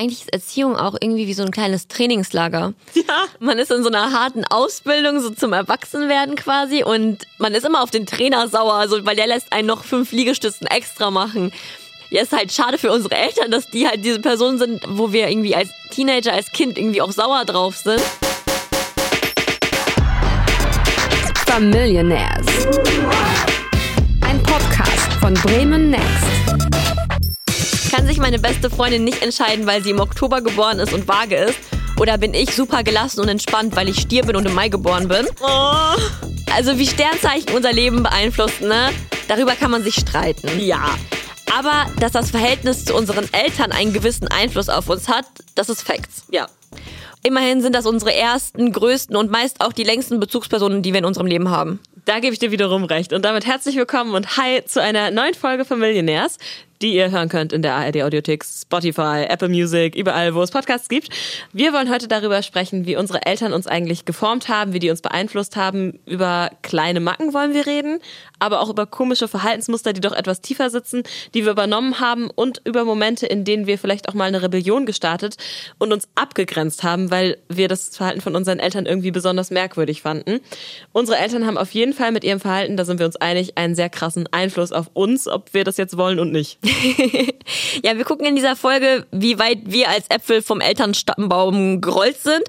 eigentlich ist Erziehung auch irgendwie wie so ein kleines Trainingslager. Ja. Man ist in so einer harten Ausbildung, so zum Erwachsenwerden quasi und man ist immer auf den Trainer sauer, also, weil der lässt einen noch fünf Liegestützen extra machen. Ja, ist halt schade für unsere Eltern, dass die halt diese Personen sind, wo wir irgendwie als Teenager, als Kind irgendwie auch sauer drauf sind. Familionaires. Ein Podcast von Bremen Next. Kann sich meine beste Freundin nicht entscheiden, weil sie im Oktober geboren ist und vage ist? Oder bin ich super gelassen und entspannt, weil ich Stier bin und im Mai geboren bin? Oh. Also wie Sternzeichen unser Leben beeinflussen, ne? Darüber kann man sich streiten. Ja. Aber dass das Verhältnis zu unseren Eltern einen gewissen Einfluss auf uns hat, das ist Facts. Ja. Immerhin sind das unsere ersten, größten und meist auch die längsten Bezugspersonen, die wir in unserem Leben haben. Da gebe ich dir wiederum recht. Und damit herzlich willkommen und hi zu einer neuen Folge von Millionaires, die ihr hören könnt in der ARD Audiothek, Spotify, Apple Music, überall, wo es Podcasts gibt. Wir wollen heute darüber sprechen, wie unsere Eltern uns eigentlich geformt haben, wie die uns beeinflusst haben. Über kleine Macken wollen wir reden, aber auch über komische Verhaltensmuster, die doch etwas tiefer sitzen, die wir übernommen haben und über Momente, in denen wir vielleicht auch mal eine Rebellion gestartet und uns abgegrenzt haben, weil wir das Verhalten von unseren Eltern irgendwie besonders merkwürdig fanden. Unsere Eltern haben auf jeden Fall mit ihrem Verhalten, da sind wir uns einig, einen sehr krassen Einfluss auf uns, ob wir das jetzt wollen und nicht. ja, wir gucken in dieser Folge, wie weit wir als Äpfel vom Elternstammbaum gerollt sind.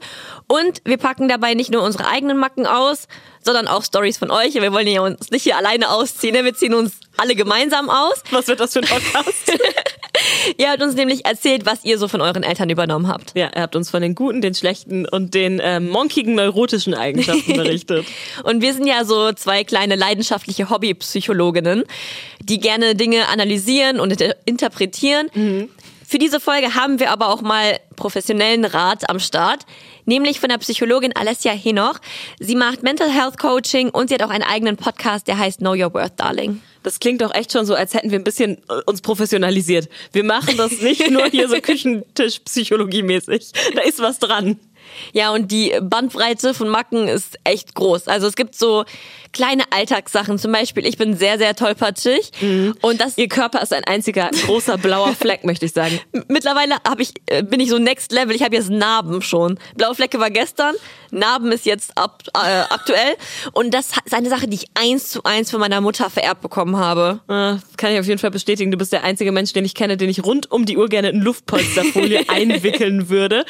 Und wir packen dabei nicht nur unsere eigenen Macken aus, sondern auch Stories von euch. Wir wollen ja uns nicht hier alleine ausziehen, ne? wir ziehen uns alle gemeinsam aus. Was wird das für ein Podcast? ihr habt uns nämlich erzählt, was ihr so von euren Eltern übernommen habt. Ja, ihr habt uns von den guten, den schlechten und den äh, monkigen neurotischen Eigenschaften berichtet. und wir sind ja so zwei kleine leidenschaftliche Hobbypsychologinnen, die gerne Dinge analysieren und interpretieren. Mhm. Für diese Folge haben wir aber auch mal professionellen Rat am Start, nämlich von der Psychologin Alessia Henoch. Sie macht Mental Health Coaching und sie hat auch einen eigenen Podcast, der heißt Know Your Worth, Darling. Das klingt doch echt schon so, als hätten wir ein bisschen äh, uns professionalisiert. Wir machen das nicht nur hier so Küchentischpsychologie-mäßig. Da ist was dran. Ja, und die Bandbreite von Macken ist echt groß. Also es gibt so kleine Alltagssachen. Zum Beispiel, ich bin sehr, sehr tollpatschig. Mhm. Und das Ihr Körper ist ein einziger großer blauer Fleck, möchte ich sagen. Mittlerweile hab ich, äh, bin ich so next level. Ich habe jetzt Narben schon. Blaue Flecke war gestern, Narben ist jetzt ab, äh, aktuell. Und das ist eine Sache, die ich eins zu eins von meiner Mutter vererbt bekommen habe. Äh, kann ich auf jeden Fall bestätigen. Du bist der einzige Mensch, den ich kenne, den ich rund um die Uhr gerne in Luftpolsterfolie einwickeln würde.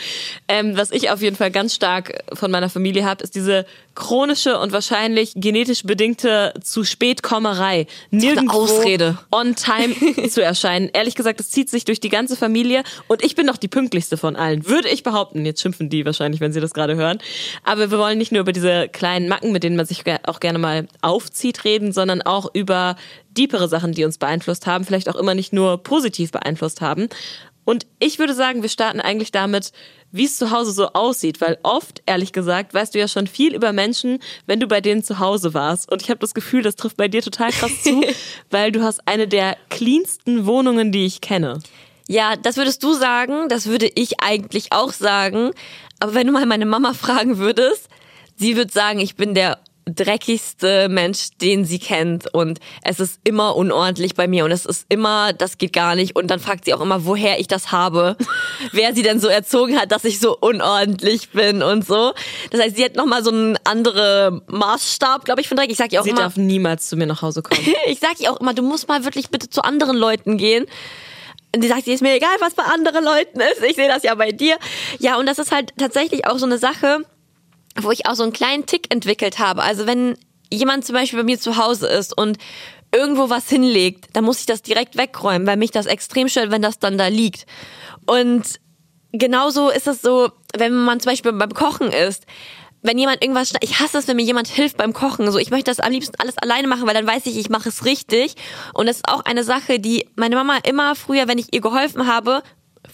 Ähm, was ich auf jeden Fall ganz stark von meiner Familie habe, ist diese chronische und wahrscheinlich genetisch bedingte zu Spätkommerei. Nirgendwo Ausrede. on time zu erscheinen. Ehrlich gesagt, das zieht sich durch die ganze Familie und ich bin noch die pünktlichste von allen. Würde ich behaupten. Jetzt schimpfen die wahrscheinlich, wenn sie das gerade hören. Aber wir wollen nicht nur über diese kleinen Macken, mit denen man sich auch gerne mal aufzieht, reden, sondern auch über diepere Sachen, die uns beeinflusst haben, vielleicht auch immer nicht nur positiv beeinflusst haben. Und ich würde sagen, wir starten eigentlich damit, wie es zu Hause so aussieht, weil oft, ehrlich gesagt, weißt du ja schon viel über Menschen, wenn du bei denen zu Hause warst. Und ich habe das Gefühl, das trifft bei dir total krass zu, weil du hast eine der cleansten Wohnungen, die ich kenne. Ja, das würdest du sagen, das würde ich eigentlich auch sagen. Aber wenn du mal meine Mama fragen würdest, sie würde sagen, ich bin der dreckigste Mensch, den sie kennt und es ist immer unordentlich bei mir und es ist immer, das geht gar nicht und dann fragt sie auch immer, woher ich das habe, wer sie denn so erzogen hat, dass ich so unordentlich bin und so. Das heißt, sie hat nochmal so einen anderen Maßstab, glaube ich, von Dreck. Ich sag ihr auch sie immer, darf niemals zu mir nach Hause kommen. ich sag ihr auch immer, du musst mal wirklich bitte zu anderen Leuten gehen. Und die sagt, ist mir egal, was bei anderen Leuten ist. Ich sehe das ja bei dir. Ja, und das ist halt tatsächlich auch so eine Sache, wo ich auch so einen kleinen Tick entwickelt habe. Also wenn jemand zum Beispiel bei mir zu Hause ist und irgendwo was hinlegt, dann muss ich das direkt wegräumen, weil mich das extrem stört, wenn das dann da liegt. Und genauso ist es so, wenn man zum Beispiel beim Kochen ist. Wenn jemand irgendwas, ich hasse es, wenn mir jemand hilft beim Kochen. So, ich möchte das am liebsten alles alleine machen, weil dann weiß ich, ich mache es richtig. Und das ist auch eine Sache, die meine Mama immer früher, wenn ich ihr geholfen habe,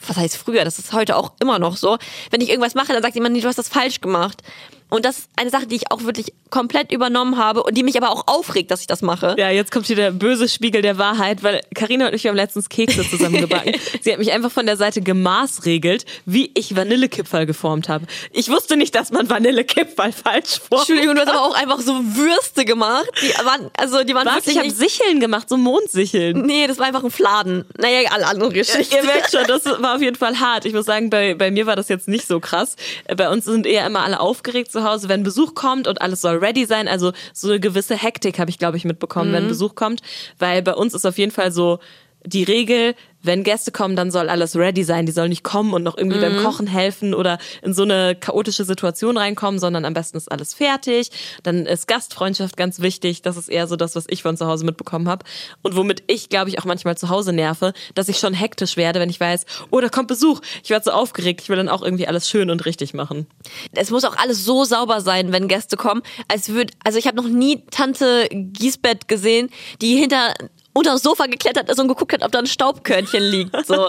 was heißt früher, das ist heute auch immer noch so. Wenn ich irgendwas mache, dann sagt jemand, du hast das falsch gemacht. Und das ist eine Sache, die ich auch wirklich komplett übernommen habe und die mich aber auch aufregt, dass ich das mache. Ja, jetzt kommt hier der böse Spiegel der Wahrheit, weil Karina und ich haben letztens Kekse zusammengebacken. Sie hat mich einfach von der Seite gemaßregelt, wie ich Vanillekipferl geformt habe. Ich wusste nicht, dass man Vanillekipferl falsch formt. Entschuldigung, du hast aber auch einfach so Würste gemacht. Die waren, also die waren Was? wirklich Ich habe Sicheln gemacht, so Mondsicheln. Nee, das war einfach ein Fladen. Naja, alle andere Geschichten. Ihr merkt schon, das war auf jeden Fall hart. Ich muss sagen, bei, bei mir war das jetzt nicht so krass. Bei uns sind eher immer alle aufgeregt zu Hause, wenn Besuch kommt und alles soll ready sein. Also so eine gewisse Hektik habe ich, glaube ich, mitbekommen, wenn Besuch kommt. Weil bei uns ist auf jeden Fall so die Regel, wenn Gäste kommen, dann soll alles ready sein. Die sollen nicht kommen und noch irgendwie beim Kochen helfen oder in so eine chaotische Situation reinkommen, sondern am besten ist alles fertig. Dann ist Gastfreundschaft ganz wichtig. Das ist eher so das, was ich von zu Hause mitbekommen habe. Und womit ich, glaube ich, auch manchmal zu Hause nerve, dass ich schon hektisch werde, wenn ich weiß, oh, da kommt Besuch. Ich werde so aufgeregt. Ich will dann auch irgendwie alles schön und richtig machen. Es muss auch alles so sauber sein, wenn Gäste kommen. Als würd, also ich habe noch nie Tante Giesbett gesehen, die hinter unter das Sofa geklettert ist und geguckt hat, ob da ein Staubkörnchen liegt. So.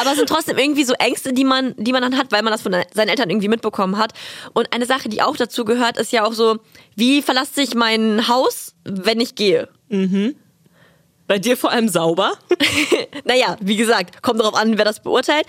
Aber es sind trotzdem irgendwie so Ängste, die man, die man dann hat, weil man das von seinen Eltern irgendwie mitbekommen hat. Und eine Sache, die auch dazu gehört, ist ja auch so, wie verlasse ich mein Haus, wenn ich gehe? Bei dir vor allem sauber. Naja, wie gesagt, kommt darauf an, wer das beurteilt.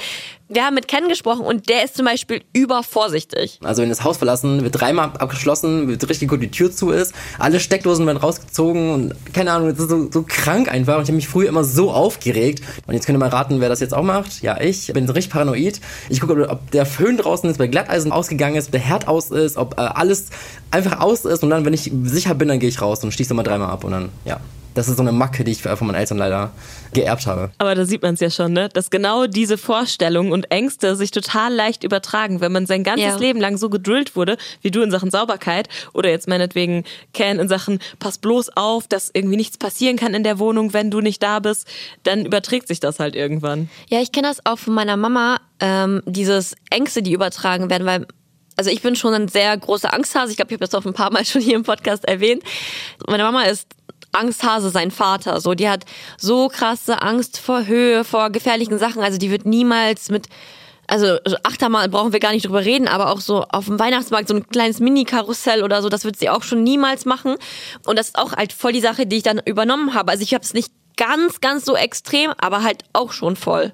Wir haben mit Ken gesprochen und der ist zum Beispiel übervorsichtig. Also wenn das Haus verlassen, wird dreimal abgeschlossen, wird richtig gut die Tür zu ist, alle Steckdosen werden rausgezogen und keine Ahnung, das ist so, so krank einfach. Und ich habe mich früher immer so aufgeregt. Und jetzt könnt ihr mal raten, wer das jetzt auch macht. Ja, ich bin so richtig paranoid. Ich gucke, ob, ob der Föhn draußen ist, ob der Glatteisen ausgegangen ist, ob der Herd aus ist, ob äh, alles einfach aus ist. Und dann, wenn ich sicher bin, dann gehe ich raus und schließe mal dreimal ab. Und dann, ja. Das ist so eine Macke, die ich von meinen Eltern leider geerbt habe. Aber da sieht man es ja schon, ne? dass genau diese Vorstellungen und Ängste sich total leicht übertragen, wenn man sein ganzes Ja. Leben lang so gedrillt wurde, wie du in Sachen Sauberkeit oder jetzt meinetwegen Ken in Sachen pass bloß auf, dass irgendwie nichts passieren kann in der Wohnung, wenn du nicht da bist, dann überträgt sich das halt irgendwann. Ja, ich kenne das auch von meiner Mama, ähm, dieses Ängste, die übertragen werden, weil also ich bin schon ein sehr großer Angsthase. Ich glaube, ich habe das auch ein paar Mal schon hier im Podcast erwähnt. Meine Mama ist Angsthase, sein Vater. So, die hat so krasse Angst vor Höhe, vor gefährlichen Sachen. Also die wird niemals mit also Achterbahn brauchen wir gar nicht drüber reden, aber auch so auf dem Weihnachtsmarkt so ein kleines Mini-Karussell oder so, das wird sie auch schon niemals machen. Und das ist auch halt voll die Sache, die ich dann übernommen habe. Also ich habe es nicht ganz, ganz so extrem, aber halt auch schon voll.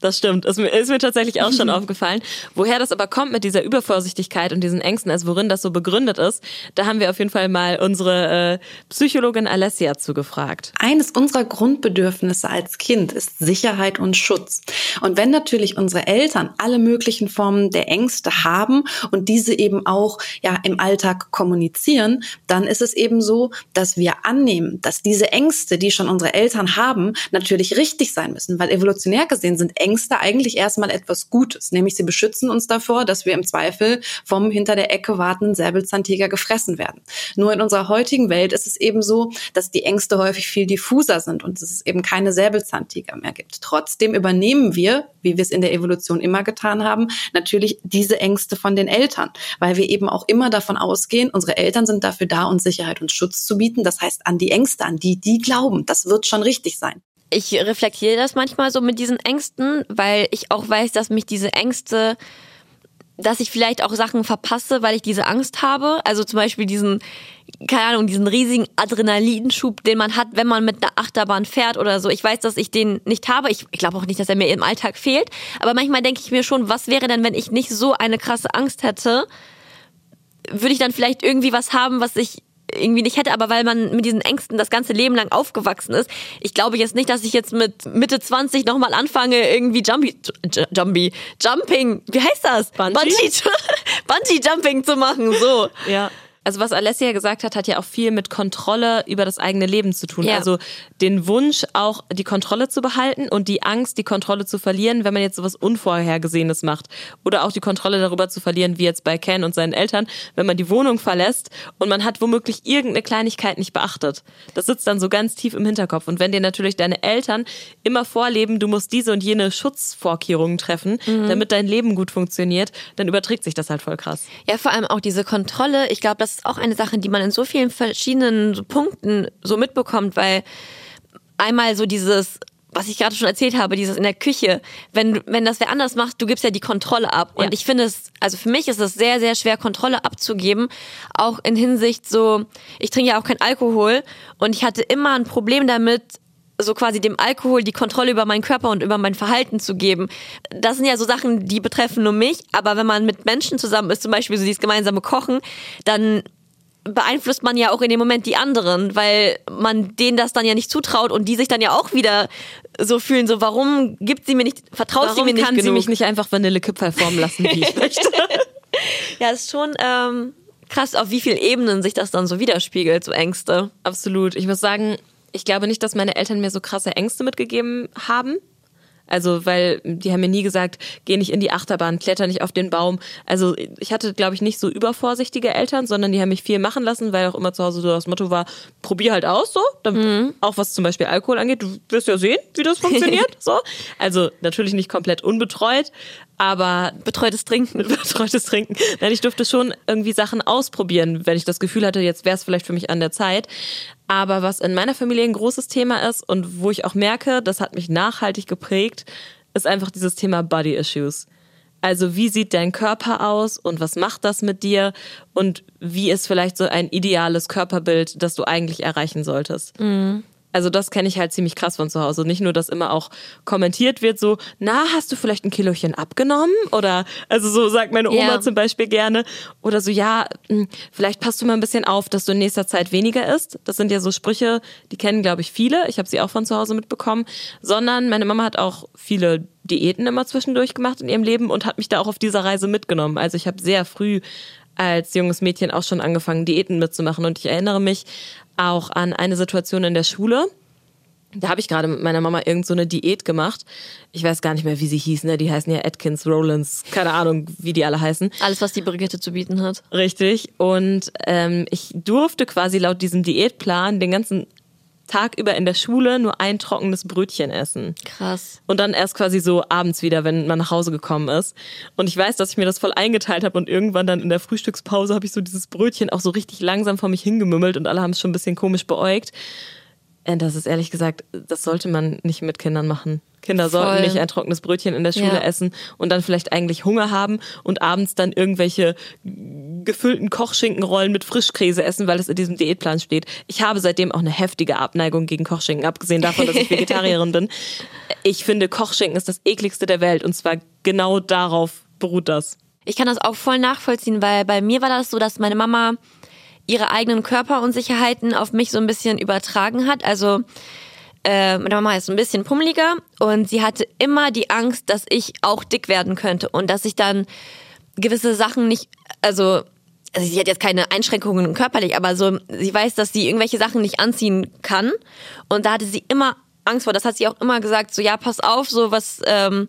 Das stimmt. Ist mir, ist mir tatsächlich auch schon aufgefallen. Woher das aber kommt mit dieser Übervorsichtigkeit und diesen Ängsten, also worin das so begründet ist, da haben wir auf jeden Fall mal unsere äh, Psychologin Alessia zugefragt. Eines unserer Grundbedürfnisse als Kind ist Sicherheit und Schutz. Und wenn natürlich unsere Eltern alle möglichen Formen der Ängste haben und diese eben auch ja im Alltag kommunizieren, dann ist es eben so, dass wir annehmen, dass diese Ängste, die schon unsere Eltern haben, natürlich richtig sein müssen, weil evolutionär gesehen sind Ängste eigentlich erstmal etwas Gutes, nämlich sie beschützen uns davor, dass wir im Zweifel vom hinter der Ecke wartenden Säbelzahntiger gefressen werden. Nur in unserer heutigen Welt ist es eben so, dass die Ängste häufig viel diffuser sind und es eben keine Säbelzahntiger mehr gibt. Trotzdem übernehmen wir, wie wir es in der Evolution immer getan haben, natürlich diese Ängste von den Eltern, weil wir eben auch immer davon ausgehen, unsere Eltern sind dafür da, uns Sicherheit und Schutz zu bieten. Das heißt, an die Ängste, an die die glauben, das wird schon richtig sein. Ich reflektiere das manchmal so mit diesen Ängsten, weil ich auch weiß, dass mich diese Ängste, dass ich vielleicht auch Sachen verpasse, weil ich diese Angst habe. Also zum Beispiel diesen, keine Ahnung, diesen riesigen Adrenalinschub, den man hat, wenn man mit einer Achterbahn fährt oder so. Ich weiß, dass ich den nicht habe. Ich, glaube auch nicht, dass er mir im Alltag fehlt. Aber manchmal denke ich mir schon, was wäre denn, wenn ich nicht so eine krasse Angst hätte? Würde ich dann vielleicht irgendwie was haben, was ich irgendwie nicht hätte, aber weil man mit diesen Ängsten das ganze Leben lang aufgewachsen ist. Ich glaube jetzt nicht, dass ich jetzt mit Mitte 20 nochmal anfange, irgendwie Jumpy, Jumpy, Jumping, wie heißt das? Bungee? Bungee, Bungee Jumping zu machen, so. Ja. Also was Alessia gesagt hat, hat ja auch viel mit Kontrolle über das eigene Leben zu tun. Ja. Also den Wunsch, auch die Kontrolle zu behalten und die Angst, die Kontrolle zu verlieren, wenn man jetzt sowas Unvorhergesehenes macht. Oder auch die Kontrolle darüber zu verlieren, wie jetzt bei Ken und seinen Eltern, wenn man die Wohnung verlässt und man hat womöglich irgendeine Kleinigkeit nicht beachtet. Das sitzt dann so ganz tief im Hinterkopf. Und wenn dir natürlich deine Eltern immer vorleben, du musst diese und jene Schutzvorkehrungen treffen, damit dein Leben gut funktioniert, dann überträgt sich das halt voll krass. Ja, vor allem auch diese Kontrolle. Ich glaube, das ist auch eine Sache, die man in so vielen verschiedenen Punkten so mitbekommt, weil einmal so dieses was ich gerade schon erzählt habe, dieses in der Küche, wenn, wenn das wer anders macht, du gibst ja die Kontrolle ab. Und Ja. ich finde es, also für mich ist es sehr, sehr schwer, Kontrolle abzugeben. Auch in Hinsicht so, ich trinke ja auch kein Alkohol und ich hatte immer ein Problem damit, so quasi dem Alkohol die Kontrolle über meinen Körper und über mein Verhalten zu geben. Das sind ja so Sachen, die betreffen nur mich, aber wenn man mit Menschen zusammen ist, zum Beispiel so dieses gemeinsame Kochen, dann beeinflusst man ja auch in dem Moment die anderen, weil man denen das dann ja nicht zutraut und die sich dann ja auch wieder so fühlen, so warum gibt sie mir nicht, vertraut sie Warum mir nicht kann genug? sie mich nicht einfach Vanillekipferl formen lassen, wie ich möchte? ja, ist schon ähm, krass, auf wie vielen Ebenen sich das dann so widerspiegelt, so Ängste. Absolut. Ich muss sagen, ich glaube nicht, dass meine Eltern mir so krasse Ängste mitgegeben haben. Also, weil die haben mir nie gesagt, geh nicht in die Achterbahn, kletter nicht auf den Baum. Also, ich hatte, glaube ich, nicht so übervorsichtige Eltern, sondern die haben mich viel machen lassen, weil auch immer zu Hause so das Motto war, probier halt aus, so. Dann, Auch was zum Beispiel Alkohol angeht. Du wirst ja sehen, wie das funktioniert, so. Also, natürlich nicht komplett unbetreut, aber Betreutes Trinken. betreutes Trinken. Nein, ich durfte schon irgendwie Sachen ausprobieren, wenn ich das Gefühl hatte, jetzt wäre es vielleicht für mich an der Zeit. Aber was in meiner Familie ein großes Thema ist und wo ich auch merke, das hat mich nachhaltig geprägt, ist einfach dieses Thema Body Issues. Also wie sieht dein Körper aus und was macht das mit dir und wie ist vielleicht so ein ideales Körperbild, das du eigentlich erreichen solltest. Also das kenne ich halt ziemlich krass von zu Hause. Nicht nur, dass immer auch kommentiert wird, so, na, hast du vielleicht ein Kilochen abgenommen? Oder, also so sagt meine Oma Ja. zum Beispiel gerne. Oder so, ja, mh, vielleicht passt du mal ein bisschen auf, dass du in nächster Zeit weniger isst. Das sind ja so Sprüche, die kennen, glaube ich, viele. Ich habe sie auch von zu Hause mitbekommen. Sondern meine Mama hat auch viele Diäten immer zwischendurch gemacht in ihrem Leben und hat mich da auch auf dieser Reise mitgenommen. Also ich habe sehr früh als junges Mädchen auch schon angefangen, Diäten mitzumachen. Und ich erinnere mich auch an eine Situation in der Schule. Da habe ich gerade mit meiner Mama irgend so eine Diät gemacht. Ich weiß gar nicht mehr, wie sie hieß. Ne? Die heißen ja Atkins, Rowlands, keine Ahnung, wie die alle heißen. Alles, was die Brigitte zu bieten hat. Richtig. Und ähm, ich durfte quasi laut diesem Diätplan den ganzen Tag über in der Schule nur ein trockenes Brötchen essen. Krass. Und dann erst quasi so abends wieder, wenn man nach Hause gekommen ist. Und ich weiß, dass ich mir das voll eingeteilt habe und irgendwann dann in der Frühstückspause habe ich so dieses Brötchen auch so richtig langsam vor mich hingemümmelt und alle haben es schon ein bisschen komisch beäugt. Und das ist ehrlich gesagt, das sollte man nicht mit Kindern machen. Kinder sollten Voll. nicht ein trockenes Brötchen in der Schule Ja. essen und dann vielleicht eigentlich Hunger haben und abends dann irgendwelche gefüllten Kochschinkenrollen mit Frischkäse essen, weil es in diesem Diätplan steht. Ich habe seitdem auch eine heftige Abneigung gegen Kochschinken, abgesehen davon, dass ich Vegetarierin bin. Ich finde, Kochschinken ist das ekligste der Welt und zwar genau darauf beruht das. Ich kann das auch voll nachvollziehen, weil bei mir war das so, dass meine Mama ihre eigenen Körperunsicherheiten auf mich so ein bisschen übertragen hat. Also äh, meine Mama ist ein bisschen pummeliger. Und sie hatte immer die Angst, dass ich auch dick werden könnte und dass ich dann gewisse Sachen nicht, also also sie hat jetzt keine Einschränkungen körperlich, aber so sie weiß, dass sie irgendwelche Sachen nicht anziehen kann. Und da hatte sie immer Angst vor. Das hat sie auch immer gesagt, so ja, pass auf, so was ähm,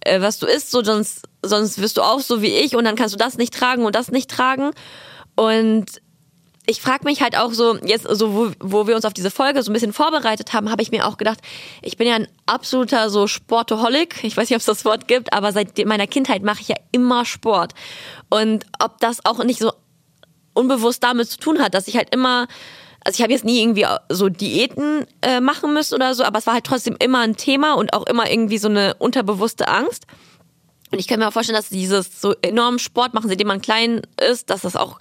äh, was du isst, so sonst sonst wirst du auch so wie ich und dann kannst du das nicht tragen und das nicht tragen. Und ich frage mich halt auch so, jetzt so, wo, wo wir uns auf diese Folge so ein bisschen vorbereitet haben, habe ich mir auch gedacht, ich bin ja ein absoluter so Sportoholic. Ich weiß nicht, ob es das Wort gibt, aber seit meiner Kindheit mache ich ja immer Sport. Und ob das auch nicht so unbewusst damit zu tun hat, dass ich halt immer, also ich habe jetzt nie irgendwie so Diäten äh, machen müssen oder so, aber es war halt trotzdem immer ein Thema und auch immer irgendwie so eine unterbewusste Angst. Und ich kann mir auch vorstellen, dass dieses so enorm Sport machen, seitdem man klein ist, dass das auch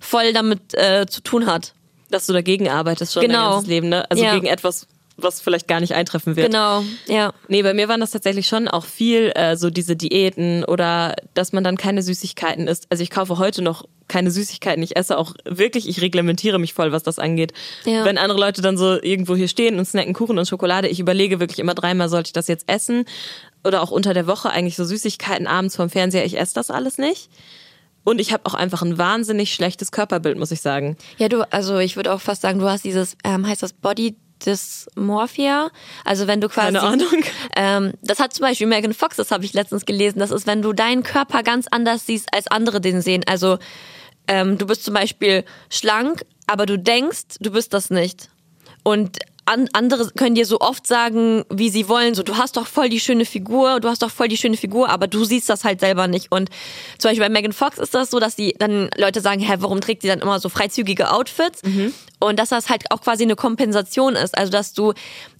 voll damit äh, zu tun hat. Dass du dagegen arbeitest schon dein Genau. ganzes Leben, ne? Also Ja. gegen etwas, was vielleicht gar nicht eintreffen wird. Genau, ja. Nee, bei mir waren das tatsächlich schon auch viel äh, so diese Diäten oder dass man dann keine Süßigkeiten isst. Also ich kaufe heute noch keine Süßigkeiten. Ich esse auch wirklich, ich reglementiere mich voll, was das angeht. Ja. Wenn andere Leute dann so irgendwo hier stehen und snacken Kuchen und Schokolade, ich überlege wirklich immer dreimal, sollte ich das jetzt essen? Oder auch unter der Woche eigentlich so Süßigkeiten abends vom Fernseher, ich esse das alles nicht. Und ich habe auch einfach ein wahnsinnig schlechtes Körperbild, muss ich sagen. Ja, du, also ich würde auch fast sagen, du hast dieses, ähm, heißt das Body Dysmorphia? Also wenn du quasi. Keine Ahnung. Ähm, das hat zum Beispiel Megan Fox, das habe ich letztens gelesen. Das ist, wenn du deinen Körper ganz anders siehst, als andere den sehen. Also ähm, du bist zum Beispiel schlank, aber du denkst, du bist das nicht. Und an, andere können dir so oft sagen, wie sie wollen, so du hast doch voll die schöne Figur, du hast doch voll die schöne Figur, aber du siehst das halt selber nicht. Und zum Beispiel bei Megan Fox ist das so, dass die dann Leute sagen, hä, warum trägt sie dann immer so freizügige Outfits? Und dass das halt auch quasi eine Kompensation ist. Also dass du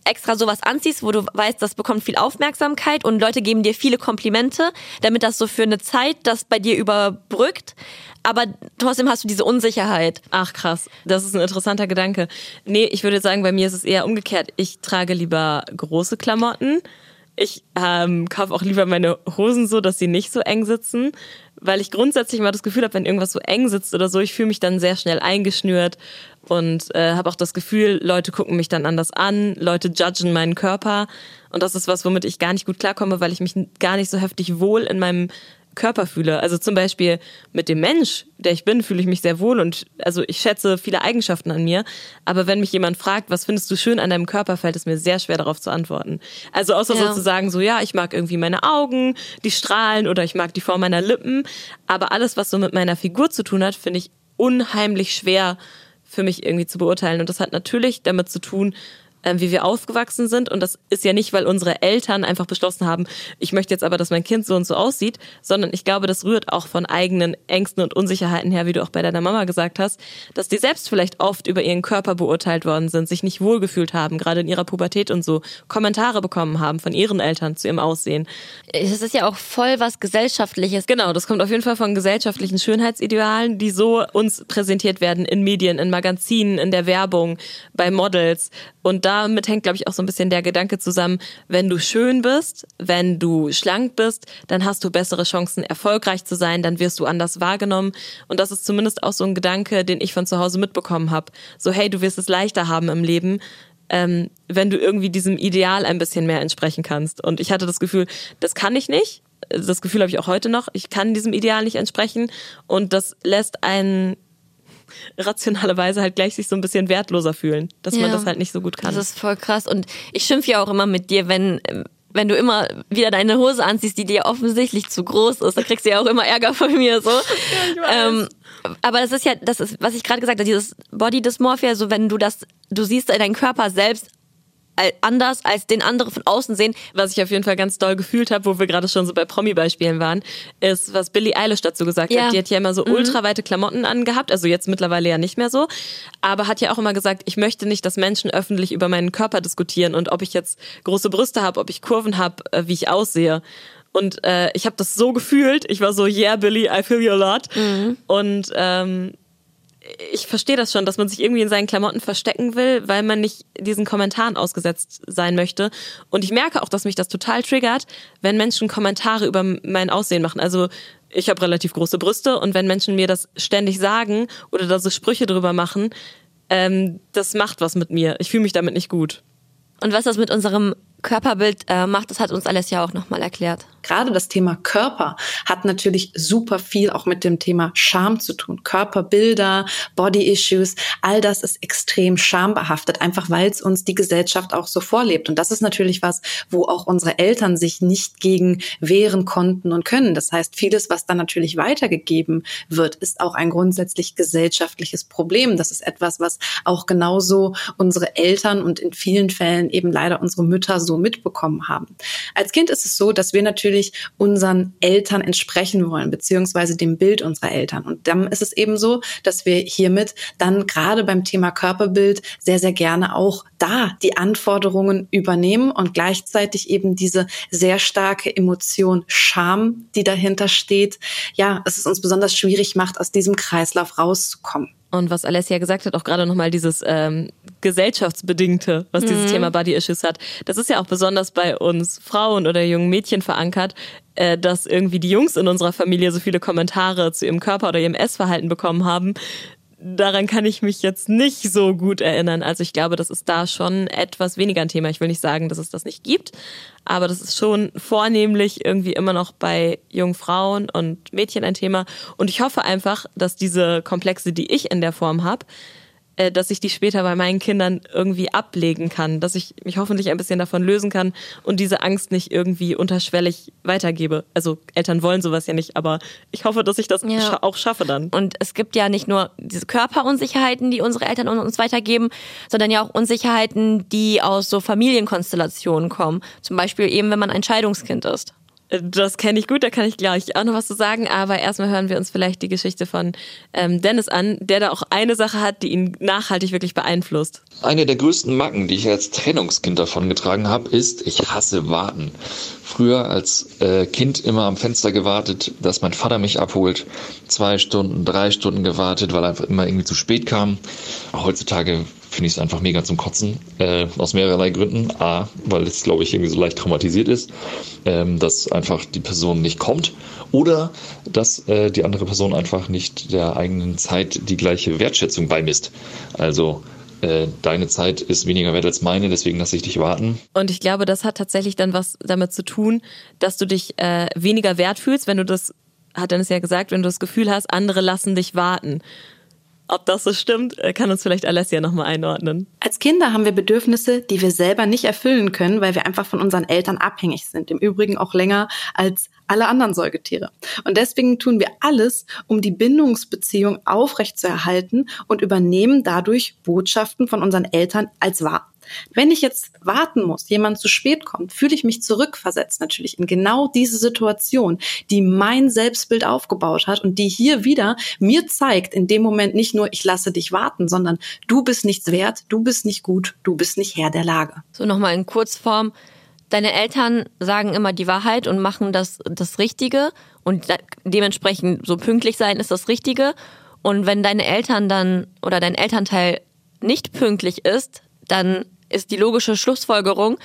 extra sowas anziehst, wo du weißt, das bekommt viel Aufmerksamkeit und Leute geben dir viele Komplimente, damit das so für eine Zeit das bei dir überbrückt. Aber trotzdem hast du diese Unsicherheit. Ach krass, das ist ein interessanter Gedanke. Nee, ich würde sagen, bei mir ist es eher umgekehrt. Ich trage lieber große Klamotten. Ich ähm, kaufe auch lieber meine Hosen so, dass sie nicht so eng sitzen, weil ich grundsätzlich mal das Gefühl habe, wenn irgendwas so eng sitzt oder so, ich fühle mich dann sehr schnell eingeschnürt und äh, habe auch das Gefühl, Leute gucken mich dann anders an, Leute judgen meinen Körper und das ist was, womit ich gar nicht gut klarkomme, weil ich mich gar nicht so heftig wohl in meinem Körper fühle. Also zum Beispiel mit dem Mensch, der ich bin, fühle ich mich sehr wohl und also ich schätze viele Eigenschaften an mir. Aber wenn mich jemand fragt, was findest du schön an deinem Körper, fällt es mir sehr schwer darauf zu antworten. Also außer Ja. sozusagen so, ja, ich mag irgendwie meine Augen, die strahlen oder ich mag die Form meiner Lippen. Aber alles, was so mit meiner Figur zu tun hat, finde ich unheimlich schwer für mich irgendwie zu beurteilen. Und das hat natürlich damit zu tun, wie wir aufgewachsen sind. Und das ist ja nicht, weil unsere Eltern einfach beschlossen haben, ich möchte jetzt aber, dass mein Kind so und so aussieht, sondern ich glaube, das rührt auch von eigenen Ängsten und Unsicherheiten her, wie du auch bei deiner Mama gesagt hast, dass die selbst vielleicht oft über ihren Körper beurteilt worden sind, sich nicht wohlgefühlt haben, gerade in ihrer Pubertät und so, Kommentare bekommen haben von ihren Eltern zu ihrem Aussehen. Es ist ja auch voll was Gesellschaftliches. Genau, das kommt auf jeden Fall von gesellschaftlichen Schönheitsidealen, die so uns präsentiert werden in Medien, in Magazinen, in der Werbung, bei Models. Und damit hängt, glaube ich, auch so ein bisschen der Gedanke zusammen, wenn du schön bist, wenn du schlank bist, dann hast du bessere Chancen, erfolgreich zu sein, dann wirst du anders wahrgenommen. Und das ist zumindest auch so ein Gedanke, den ich von zu Hause mitbekommen habe. So, hey, du wirst es leichter haben im Leben, ähm, wenn du irgendwie diesem Ideal ein bisschen mehr entsprechen kannst. Und ich hatte das Gefühl, das kann ich nicht. Das Gefühl habe ich auch heute noch. Ich kann diesem Ideal nicht entsprechen. Und das lässt einen rationalerweise halt gleich sich so ein bisschen wertloser fühlen, dass man Ja. das halt nicht so gut kann. Das ist voll krass. Und ich schimpfe ja auch immer mit dir, wenn, wenn du immer wieder deine Hose anziehst, die dir offensichtlich zu groß ist. Da kriegst du ja auch immer Ärger von mir so. ähm, aber das ist ja, das ist, was ich gerade gesagt habe, dieses Body Dysmorphia, so wenn du das, du siehst deinen Körper selbst anders als den andere von außen sehen. was ich auf jeden Fall ganz doll gefühlt habe, wo wir gerade schon so bei Promi-Beispielen waren, ist, was Billie Eilish dazu gesagt Ja. hat. Die hat ja immer so ultraweite Klamotten angehabt, also jetzt mittlerweile ja nicht mehr so, aber hat ja auch immer gesagt, ich möchte nicht, dass Menschen öffentlich über meinen Körper diskutieren und ob ich jetzt große Brüste habe, ob ich Kurven habe, äh, wie ich aussehe. Und äh, ich habe das so gefühlt. Ich war so, yeah, Billie, I feel you a lot. Und ähm, ich verstehe das schon, dass man sich irgendwie in seinen Klamotten verstecken will, weil man nicht diesen Kommentaren ausgesetzt sein möchte. Und ich merke auch, dass mich das total triggert, wenn Menschen Kommentare über mein Aussehen machen. Also ich habe relativ große Brüste und wenn Menschen mir das ständig sagen oder da so Sprüche drüber machen, ähm, das macht was mit mir. Ich fühle mich damit nicht gut. Und was das mit unserem Körperbild äh, macht, das hat uns Alessia auch nochmal erklärt. Gerade das Thema Körper hat natürlich super viel auch mit dem Thema Scham zu tun. Körperbilder, Body-Issues, all das ist extrem schambehaftet, einfach weil es uns die Gesellschaft auch so vorlebt. Und das ist natürlich was, wo auch unsere Eltern sich nicht gegen wehren konnten und können. Das heißt, vieles, was dann natürlich weitergegeben wird, ist auch ein grundsätzlich gesellschaftliches Problem. Das ist etwas, was auch genauso unsere Eltern und in vielen Fällen eben leider unsere Mütter so mitbekommen haben. Als Kind ist es so, dass wir natürlich unseren Eltern entsprechen wollen, beziehungsweise dem Bild unserer Eltern. Und dann ist es eben so, dass wir hiermit dann gerade beim Thema Körperbild sehr, sehr gerne auch da die Anforderungen übernehmen und gleichzeitig eben diese sehr starke Emotion Scham, die dahinter steht, ja, es ist uns besonders schwierig macht, aus diesem Kreislauf rauszukommen. Und was Alessia gesagt hat, auch gerade nochmal dieses ähm, gesellschaftsbedingte, was dieses Thema Body Issues hat, das ist ja auch besonders bei uns Frauen oder jungen Mädchen verankert, äh, dass irgendwie die Jungs in unserer Familie so viele Kommentare zu ihrem Körper oder ihrem Essverhalten bekommen haben. Daran kann ich mich jetzt nicht so gut erinnern. Also ich glaube, das ist da schon etwas weniger ein Thema. Ich will nicht sagen, dass es das nicht gibt, aber das ist schon vornehmlich irgendwie immer noch bei jungen Frauen und Mädchen ein Thema. Und ich hoffe einfach, dass diese Komplexe, die ich in der Form habe, dass ich die später bei meinen Kindern irgendwie ablegen kann, dass ich mich hoffentlich ein bisschen davon lösen kann und diese Angst nicht irgendwie unterschwellig weitergebe. Also Eltern wollen sowas ja nicht, aber ich hoffe, dass ich das Ja. scha auch schaffe dann. Und es gibt ja nicht nur diese Körperunsicherheiten, die unsere Eltern uns weitergeben, sondern ja auch Unsicherheiten, die aus so Familienkonstellationen kommen. Zum Beispiel eben, wenn man ein Scheidungskind ist. Das kenne ich gut, da kann ich gleich auch noch was zu sagen. Aber erstmal hören wir uns vielleicht die Geschichte von ähm, Dennis an, der da auch eine Sache hat, die ihn nachhaltig wirklich beeinflusst. Eine der größten Macken, die ich als Trennungskind davongetragen habe, ist, ich hasse Warten. Früher als äh, Kind immer am Fenster gewartet, dass mein Vater mich abholt. Zwei Stunden, drei Stunden gewartet, weil er einfach immer irgendwie zu spät kam. Heutzutage finde ich es einfach mega zum Kotzen. Äh, aus mehrerlei Gründen. A, weil es, glaube ich, irgendwie so leicht traumatisiert ist, ähm, dass einfach die Person nicht kommt. Oder dass äh, die andere Person einfach nicht der eigenen Zeit die gleiche Wertschätzung beimisst. Also äh, deine Zeit ist weniger wert als meine, deswegen lasse ich dich warten. Und ich glaube, das hat tatsächlich dann was damit zu tun, dass du dich äh, weniger wert fühlst, wenn du das, hat Dennis ja gesagt, wenn du das Gefühl hast, andere lassen dich warten. Ob das so stimmt, äh, kann uns vielleicht Alessia nochmal einordnen. Als Kinder haben wir Bedürfnisse, die wir selber nicht erfüllen können, weil wir einfach von unseren Eltern abhängig sind. Im Übrigen auch länger als alle anderen Säugetiere. Und deswegen tun wir alles, um die Bindungsbeziehung aufrechtzuerhalten und übernehmen dadurch Botschaften von unseren Eltern als wahr. Wenn ich jetzt warten muss, jemand zu spät kommt, fühle ich mich zurückversetzt natürlich in genau diese Situation, die mein Selbstbild aufgebaut hat und die hier wieder mir zeigt, in dem Moment nicht nur, ich lasse dich warten, sondern du bist nichts wert, du bist nicht gut, du bist nicht Herr der Lage. So nochmal in Kurzform. Deine Eltern sagen immer die Wahrheit und machen das, das Richtige und dementsprechend so pünktlich sein ist das Richtige. Und wenn deine Eltern dann oder dein Elternteil nicht pünktlich ist, dann ist die logische Schlussfolgerung,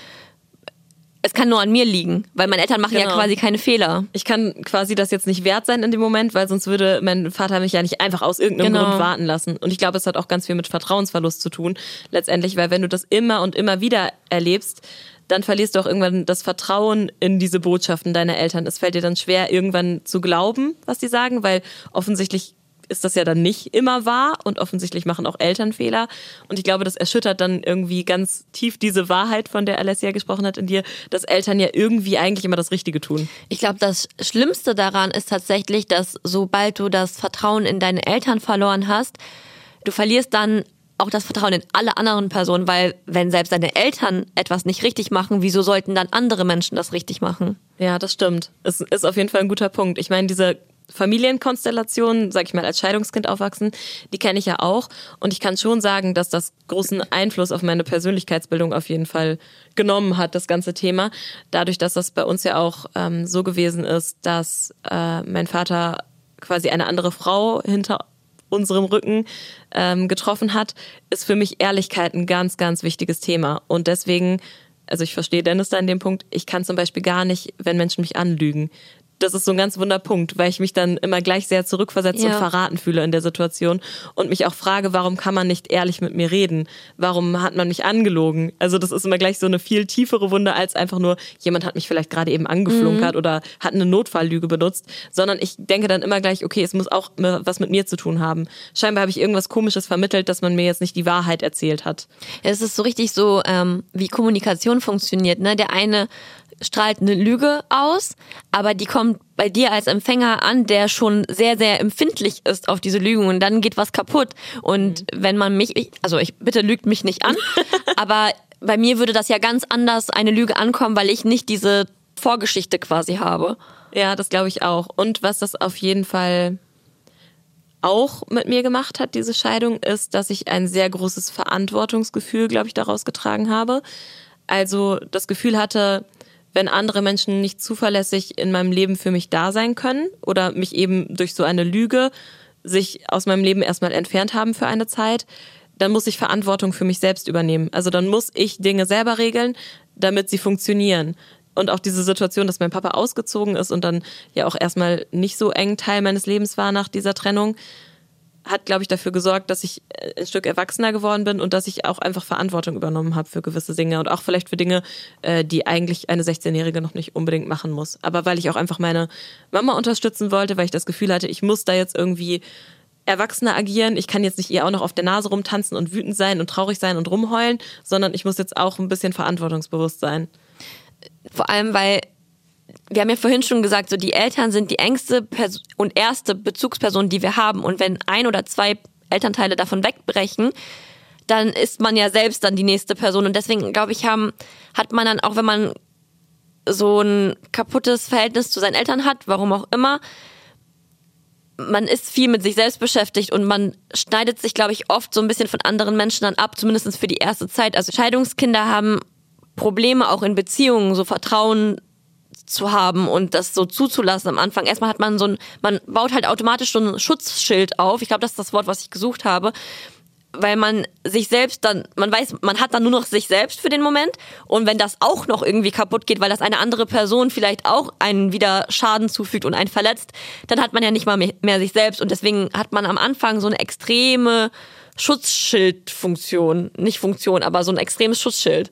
es kann nur an mir liegen, weil meine Eltern machen genau. ja quasi keine Fehler. Ich kann quasi das jetzt nicht wert sein in dem Moment, weil sonst würde mein Vater mich ja nicht einfach aus irgendeinem genau. Grund warten lassen. Und ich glaube, es hat auch ganz viel mit Vertrauensverlust zu tun, letztendlich, weil wenn du das immer und immer wieder erlebst, dann verlierst du auch irgendwann das Vertrauen in diese Botschaften deiner Eltern. Es fällt dir dann schwer, irgendwann zu glauben, was die sagen, weil offensichtlich ist das ja dann nicht immer wahr und offensichtlich machen auch Eltern Fehler. Und ich glaube, das erschüttert dann irgendwie ganz tief diese Wahrheit, von der Alessia gesprochen hat in dir, dass Eltern ja irgendwie eigentlich immer das Richtige tun. Ich glaube, das Schlimmste daran ist tatsächlich, dass sobald du das Vertrauen in deine Eltern verloren hast, du verlierst dann auch das Vertrauen in alle anderen Personen, weil wenn selbst deine Eltern etwas nicht richtig machen, wieso sollten dann andere Menschen das richtig machen? Ja, das stimmt. Es ist auf jeden Fall ein guter Punkt. Ich meine, diese Familienkonstellationen, sag ich mal, als Scheidungskind aufwachsen, die kenne ich ja auch. Und ich kann schon sagen, dass das großen Einfluss auf meine Persönlichkeitsbildung auf jeden Fall genommen hat, das ganze Thema. Dadurch, dass das bei uns ja auch ähm, so gewesen ist, dass äh, mein Vater quasi eine andere Frau hinter unserem Rücken ähm, getroffen hat, ist für mich Ehrlichkeit ein ganz, ganz wichtiges Thema. Und deswegen also ich verstehe Dennis da in dem Punkt, ich kann zum Beispiel gar nicht, wenn Menschen mich anlügen das ist so ein ganz wunder Punkt, weil ich mich dann immer gleich sehr zurückversetzt ja. und verraten fühle in der Situation und mich auch frage, warum kann man nicht ehrlich mit mir reden? Warum hat man mich angelogen? Also das ist immer gleich so eine viel tiefere Wunde als einfach nur, jemand hat mich vielleicht gerade eben angeflunkert mhm. oder hat eine Notfalllüge benutzt, sondern ich denke dann immer gleich, okay, es muss auch was mit mir zu tun haben. Scheinbar habe ich irgendwas Komisches vermittelt, dass man mir jetzt nicht die Wahrheit erzählt hat. Es ist so richtig so, ähm, wie Kommunikation funktioniert. Ne? Der eine strahlt eine Lüge aus, aber die kommt bei dir als Empfänger an, der schon sehr, sehr empfindlich ist auf diese Lügen und dann geht was kaputt. Und mhm. wenn man mich, also ich bitte lügt mich nicht an, aber bei mir würde das ja ganz anders eine Lüge ankommen, weil ich nicht diese Vorgeschichte quasi habe. Ja, das glaube ich auch. Und was das auf jeden Fall auch mit mir gemacht hat, diese Scheidung, ist, dass ich ein sehr großes Verantwortungsgefühl, glaube ich, daraus getragen habe. Also das Gefühl hatte, wenn andere Menschen nicht zuverlässig in meinem Leben für mich da sein können oder mich eben durch so eine Lüge sich aus meinem Leben erstmal entfernt haben für eine Zeit, dann muss ich Verantwortung für mich selbst übernehmen. Also dann muss ich Dinge selber regeln, damit sie funktionieren. Und auch diese Situation, dass mein Papa ausgezogen ist und dann ja auch erstmal nicht so eng Teil meines Lebens war nach dieser Trennung, hat, glaube ich, dafür gesorgt, dass ich äh, ein Stück erwachsener geworden bin und dass ich auch einfach Verantwortung übernommen habe für gewisse Dinge und auch vielleicht für Dinge, äh, die eigentlich eine 16-Jährige noch nicht unbedingt machen muss. Aber weil ich auch einfach meine Mama unterstützen wollte, weil ich das Gefühl hatte, ich muss da jetzt irgendwie erwachsener agieren. Ich kann jetzt nicht ihr auch noch auf der Nase rumtanzen und wütend sein und traurig sein und rumheulen, sondern ich muss jetzt auch ein bisschen verantwortungsbewusst sein. Vor allem, weil wir haben ja vorhin schon gesagt, so die Eltern sind die engste Pers und erste Bezugsperson, die wir haben. Und wenn ein oder zwei Elternteile davon wegbrechen, dann ist man ja selbst dann die nächste Person. Und deswegen, glaube ich, haben, hat man dann auch, wenn man so ein kaputtes Verhältnis zu seinen Eltern hat, warum auch immer, man ist viel mit sich selbst beschäftigt und man schneidet sich, glaube ich, oft so ein bisschen von anderen Menschen dann ab, zumindest für die erste Zeit. Also Scheidungskinder haben Probleme auch in Beziehungen, so Vertrauen zu haben und das so zuzulassen am Anfang. Erstmal hat man so ein, man baut halt automatisch so ein Schutzschild auf. Ich glaube, das ist das Wort, was ich gesucht habe weil man sich selbst dann, man weiß, man hat dann nur noch sich selbst für den Moment. Und wenn das auch noch irgendwie kaputt geht, weil das eine andere Person vielleicht auch einen wieder Schaden zufügt und einen verletzt, dann hat man ja nicht mal mehr sich selbst. Und deswegen hat man am Anfang so eine extreme Schutzschildfunktion. Nicht Funktion, aber so ein extremes Schutzschild.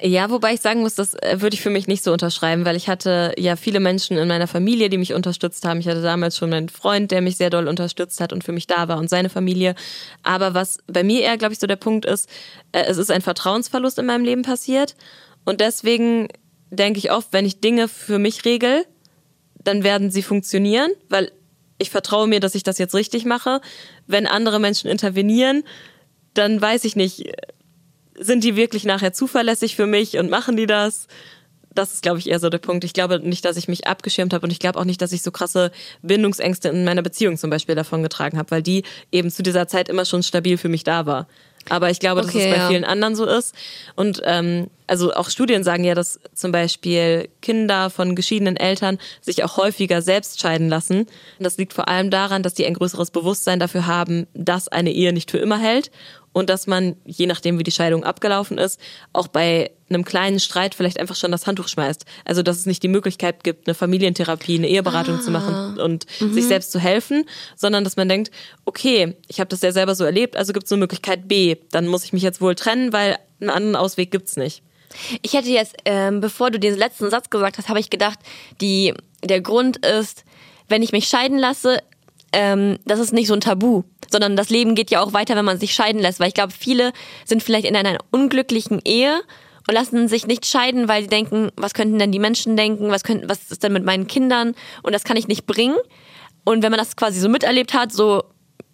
Ja, wobei ich sagen muss, das äh, würde ich für mich nicht so unterschreiben, weil ich hatte ja viele Menschen in meiner Familie, die mich unterstützt haben. Ich hatte damals schon meinen Freund, der mich sehr doll unterstützt hat und für mich da war und seine Familie. Aber was bei mir eher, glaube ich, so der Punkt ist, äh, es ist ein Vertrauensverlust in meinem Leben passiert. Und deswegen denke ich oft, wenn ich Dinge für mich regel, dann werden sie funktionieren, weil ich vertraue mir, dass ich das jetzt richtig mache. Wenn andere Menschen intervenieren, dann weiß ich nicht, sind die wirklich nachher zuverlässig für mich und machen die das? Das ist, glaube ich, eher so der Punkt. Ich glaube nicht, dass ich mich abgeschirmt habe und ich glaube auch nicht, dass ich so krasse Bindungsängste in meiner Beziehung zum Beispiel davon getragen habe, weil die eben zu dieser Zeit immer schon stabil für mich da war. Aber ich glaube, dass es bei ja. vielen anderen so ist. Und ähm, also auch Studien sagen ja, dass zum Beispiel Kinder von geschiedenen Eltern sich auch häufiger selbst scheiden lassen. Das liegt vor allem daran, dass die ein größeres Bewusstsein dafür haben, dass eine Ehe nicht für immer hält und dass man, je nachdem wie die Scheidung abgelaufen ist, auch bei einem kleinen Streit vielleicht einfach schon das Handtuch schmeißt. Also dass es nicht die Möglichkeit gibt, eine Familientherapie, eine Eheberatung ah. zu machen ah. und mhm. sich selbst zu helfen, sondern dass man denkt, okay, ich habe das ja selber so erlebt, also gibt es eine Möglichkeit B, dann muss ich mich jetzt wohl trennen, weil einen anderen Ausweg gibt's nicht. Ich hätte jetzt, ähm, bevor du den letzten Satz gesagt hast, habe ich gedacht, die, der Grund ist, wenn ich mich scheiden lasse, ähm, das ist nicht so ein Tabu, sondern das Leben geht ja auch weiter, wenn man sich scheiden lässt. Weil ich glaube, viele sind vielleicht in einer unglücklichen Ehe und lassen sich nicht scheiden, weil sie denken, was könnten denn die Menschen denken, was, könnten, was ist denn mit meinen Kindern und das kann ich nicht bringen. Und wenn man das quasi so miterlebt hat, so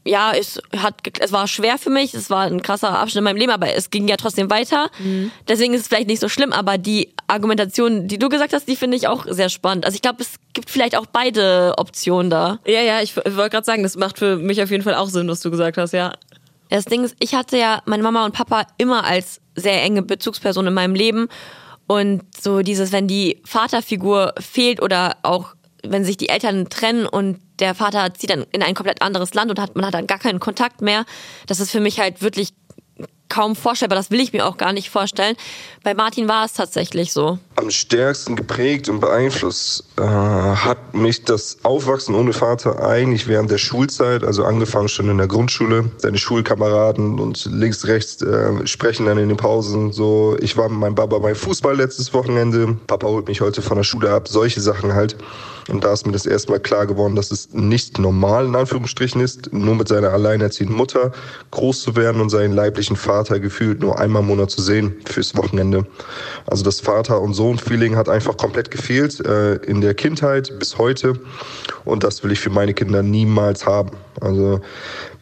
ja, es hat, es war schwer für mich, es war ein krasser Abschnitt in meinem Leben, aber es ging ja trotzdem weiter. Mhm. Deswegen ist es vielleicht nicht so schlimm, aber die Argumentation, die du gesagt hast, die finde ich auch sehr spannend. Also ich glaube, es gibt vielleicht auch beide Optionen da. Ja, ja, ich wollte gerade sagen, das macht für mich auf jeden Fall auch Sinn, was du gesagt hast, ja. Das Ding ist, ich hatte ja meine Mama und Papa immer als sehr enge Bezugsperson in meinem Leben. Und so dieses, wenn die Vaterfigur fehlt oder auch wenn sich die Eltern trennen und der Vater zieht dann in ein komplett anderes Land und hat, man hat dann gar keinen Kontakt mehr. Das ist für mich halt wirklich kaum vorstellbar. Das will ich mir auch gar nicht vorstellen. Bei Martin war es tatsächlich so. Am stärksten geprägt und beeinflusst äh, hat mich das Aufwachsen ohne Vater eigentlich während der Schulzeit, also angefangen schon in der Grundschule. Seine Schulkameraden und links, rechts äh, sprechen dann in den Pausen so, ich war mit meinem Papa beim Fußball letztes Wochenende, Papa holt mich heute von der Schule ab, solche Sachen halt. Und da ist mir das erstmal klar geworden, dass es nicht normal in Anführungsstrichen ist, nur mit seiner alleinerziehenden Mutter groß zu werden und seinen leiblichen Vater gefühlt nur einmal im Monat zu sehen fürs Wochenende. Also das Vater- und Sohn-Feeling hat einfach komplett gefehlt äh, in der Kindheit bis heute. Und das will ich für meine Kinder niemals haben. Also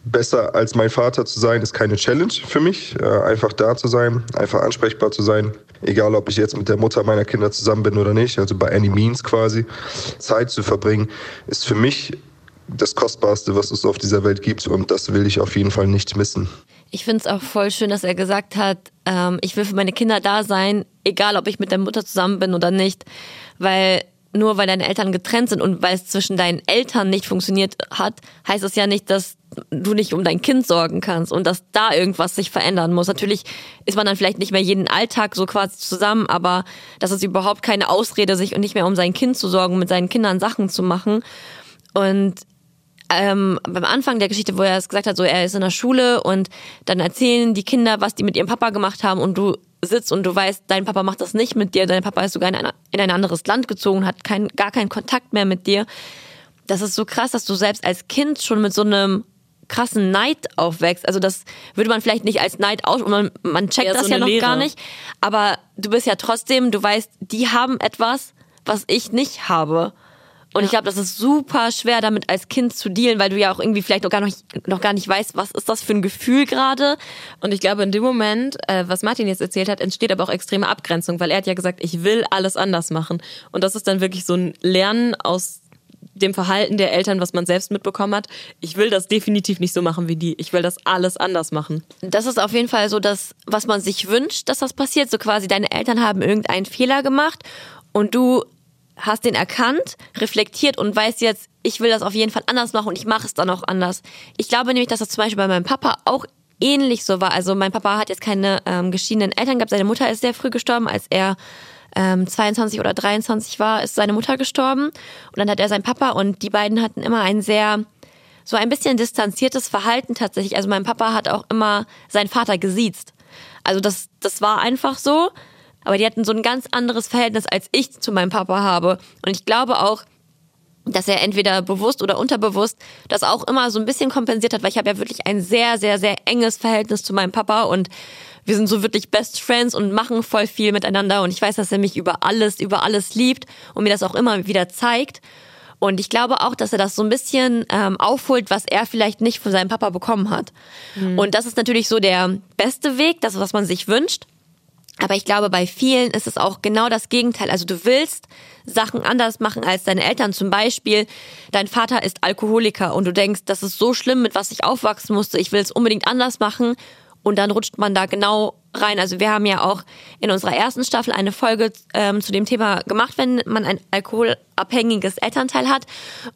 besser als mein Vater zu sein, ist keine Challenge für mich. Äh, einfach da zu sein, einfach ansprechbar zu sein. Egal, ob ich jetzt mit der Mutter meiner Kinder zusammen bin oder nicht, also bei any means quasi. Zeit zu verbringen, ist für mich das Kostbarste, was es auf dieser Welt gibt. Und das will ich auf jeden Fall nicht missen. Ich finde es auch voll schön, dass er gesagt hat, ähm, ich will für meine Kinder da sein, egal ob ich mit der Mutter zusammen bin oder nicht. Weil nur weil deine Eltern getrennt sind und weil es zwischen deinen Eltern nicht funktioniert hat, heißt es ja nicht, dass du nicht um dein Kind sorgen kannst und dass da irgendwas sich verändern muss. Natürlich ist man dann vielleicht nicht mehr jeden Alltag so quasi zusammen, aber das ist überhaupt keine Ausrede, sich nicht mehr um sein Kind zu sorgen, mit seinen Kindern Sachen zu machen. Und ähm, beim Anfang der Geschichte, wo er es gesagt hat, so er ist in der Schule und dann erzählen die Kinder, was die mit ihrem Papa gemacht haben und du sitzt und du weißt, dein Papa macht das nicht mit dir, dein Papa ist sogar in, eine, in ein anderes Land gezogen, hat kein, gar keinen Kontakt mehr mit dir. Das ist so krass, dass du selbst als Kind schon mit so einem krassen Neid aufwächst. Also das würde man vielleicht nicht als Neid aus, man, man checkt ja, das so ja noch Lehre. gar nicht. Aber du bist ja trotzdem, du weißt, die haben etwas, was ich nicht habe. Und ich glaube, das ist super schwer, damit als Kind zu dealen, weil du ja auch irgendwie vielleicht noch gar nicht, noch gar nicht weißt, was ist das für ein Gefühl gerade. Und ich glaube, in dem Moment, äh, was Martin jetzt erzählt hat, entsteht aber auch extreme Abgrenzung, weil er hat ja gesagt, ich will alles anders machen. Und das ist dann wirklich so ein Lernen aus dem Verhalten der Eltern, was man selbst mitbekommen hat. Ich will das definitiv nicht so machen wie die. Ich will das alles anders machen. Das ist auf jeden Fall so das, was man sich wünscht, dass das passiert. So quasi deine Eltern haben irgendeinen Fehler gemacht und du hast den erkannt, reflektiert und weißt jetzt, ich will das auf jeden Fall anders machen und ich mache es dann auch anders. Ich glaube nämlich, dass das zum Beispiel bei meinem Papa auch ähnlich so war. Also mein Papa hat jetzt keine ähm, geschiedenen Eltern gehabt. Seine Mutter ist sehr früh gestorben, als er ähm, 22 oder 23 war, ist seine Mutter gestorben. Und dann hat er seinen Papa und die beiden hatten immer ein sehr, so ein bisschen distanziertes Verhalten tatsächlich. Also mein Papa hat auch immer seinen Vater gesiezt. Also das, das war einfach so. Aber die hatten so ein ganz anderes Verhältnis, als ich zu meinem Papa habe. Und ich glaube auch, dass er entweder bewusst oder unterbewusst das auch immer so ein bisschen kompensiert hat, weil ich habe ja wirklich ein sehr, sehr, sehr enges Verhältnis zu meinem Papa und wir sind so wirklich Best Friends und machen voll viel miteinander und ich weiß, dass er mich über alles, über alles liebt und mir das auch immer wieder zeigt. Und ich glaube auch, dass er das so ein bisschen ähm, aufholt, was er vielleicht nicht von seinem Papa bekommen hat. Mhm. Und das ist natürlich so der beste Weg, das, was man sich wünscht. Aber ich glaube, bei vielen ist es auch genau das Gegenteil. Also du willst Sachen anders machen als deine Eltern. Zum Beispiel, dein Vater ist Alkoholiker und du denkst, das ist so schlimm, mit was ich aufwachsen musste. Ich will es unbedingt anders machen. Und dann rutscht man da genau rein. Also wir haben ja auch in unserer ersten Staffel eine Folge ähm, zu dem Thema gemacht, wenn man ein alkoholabhängiges Elternteil hat.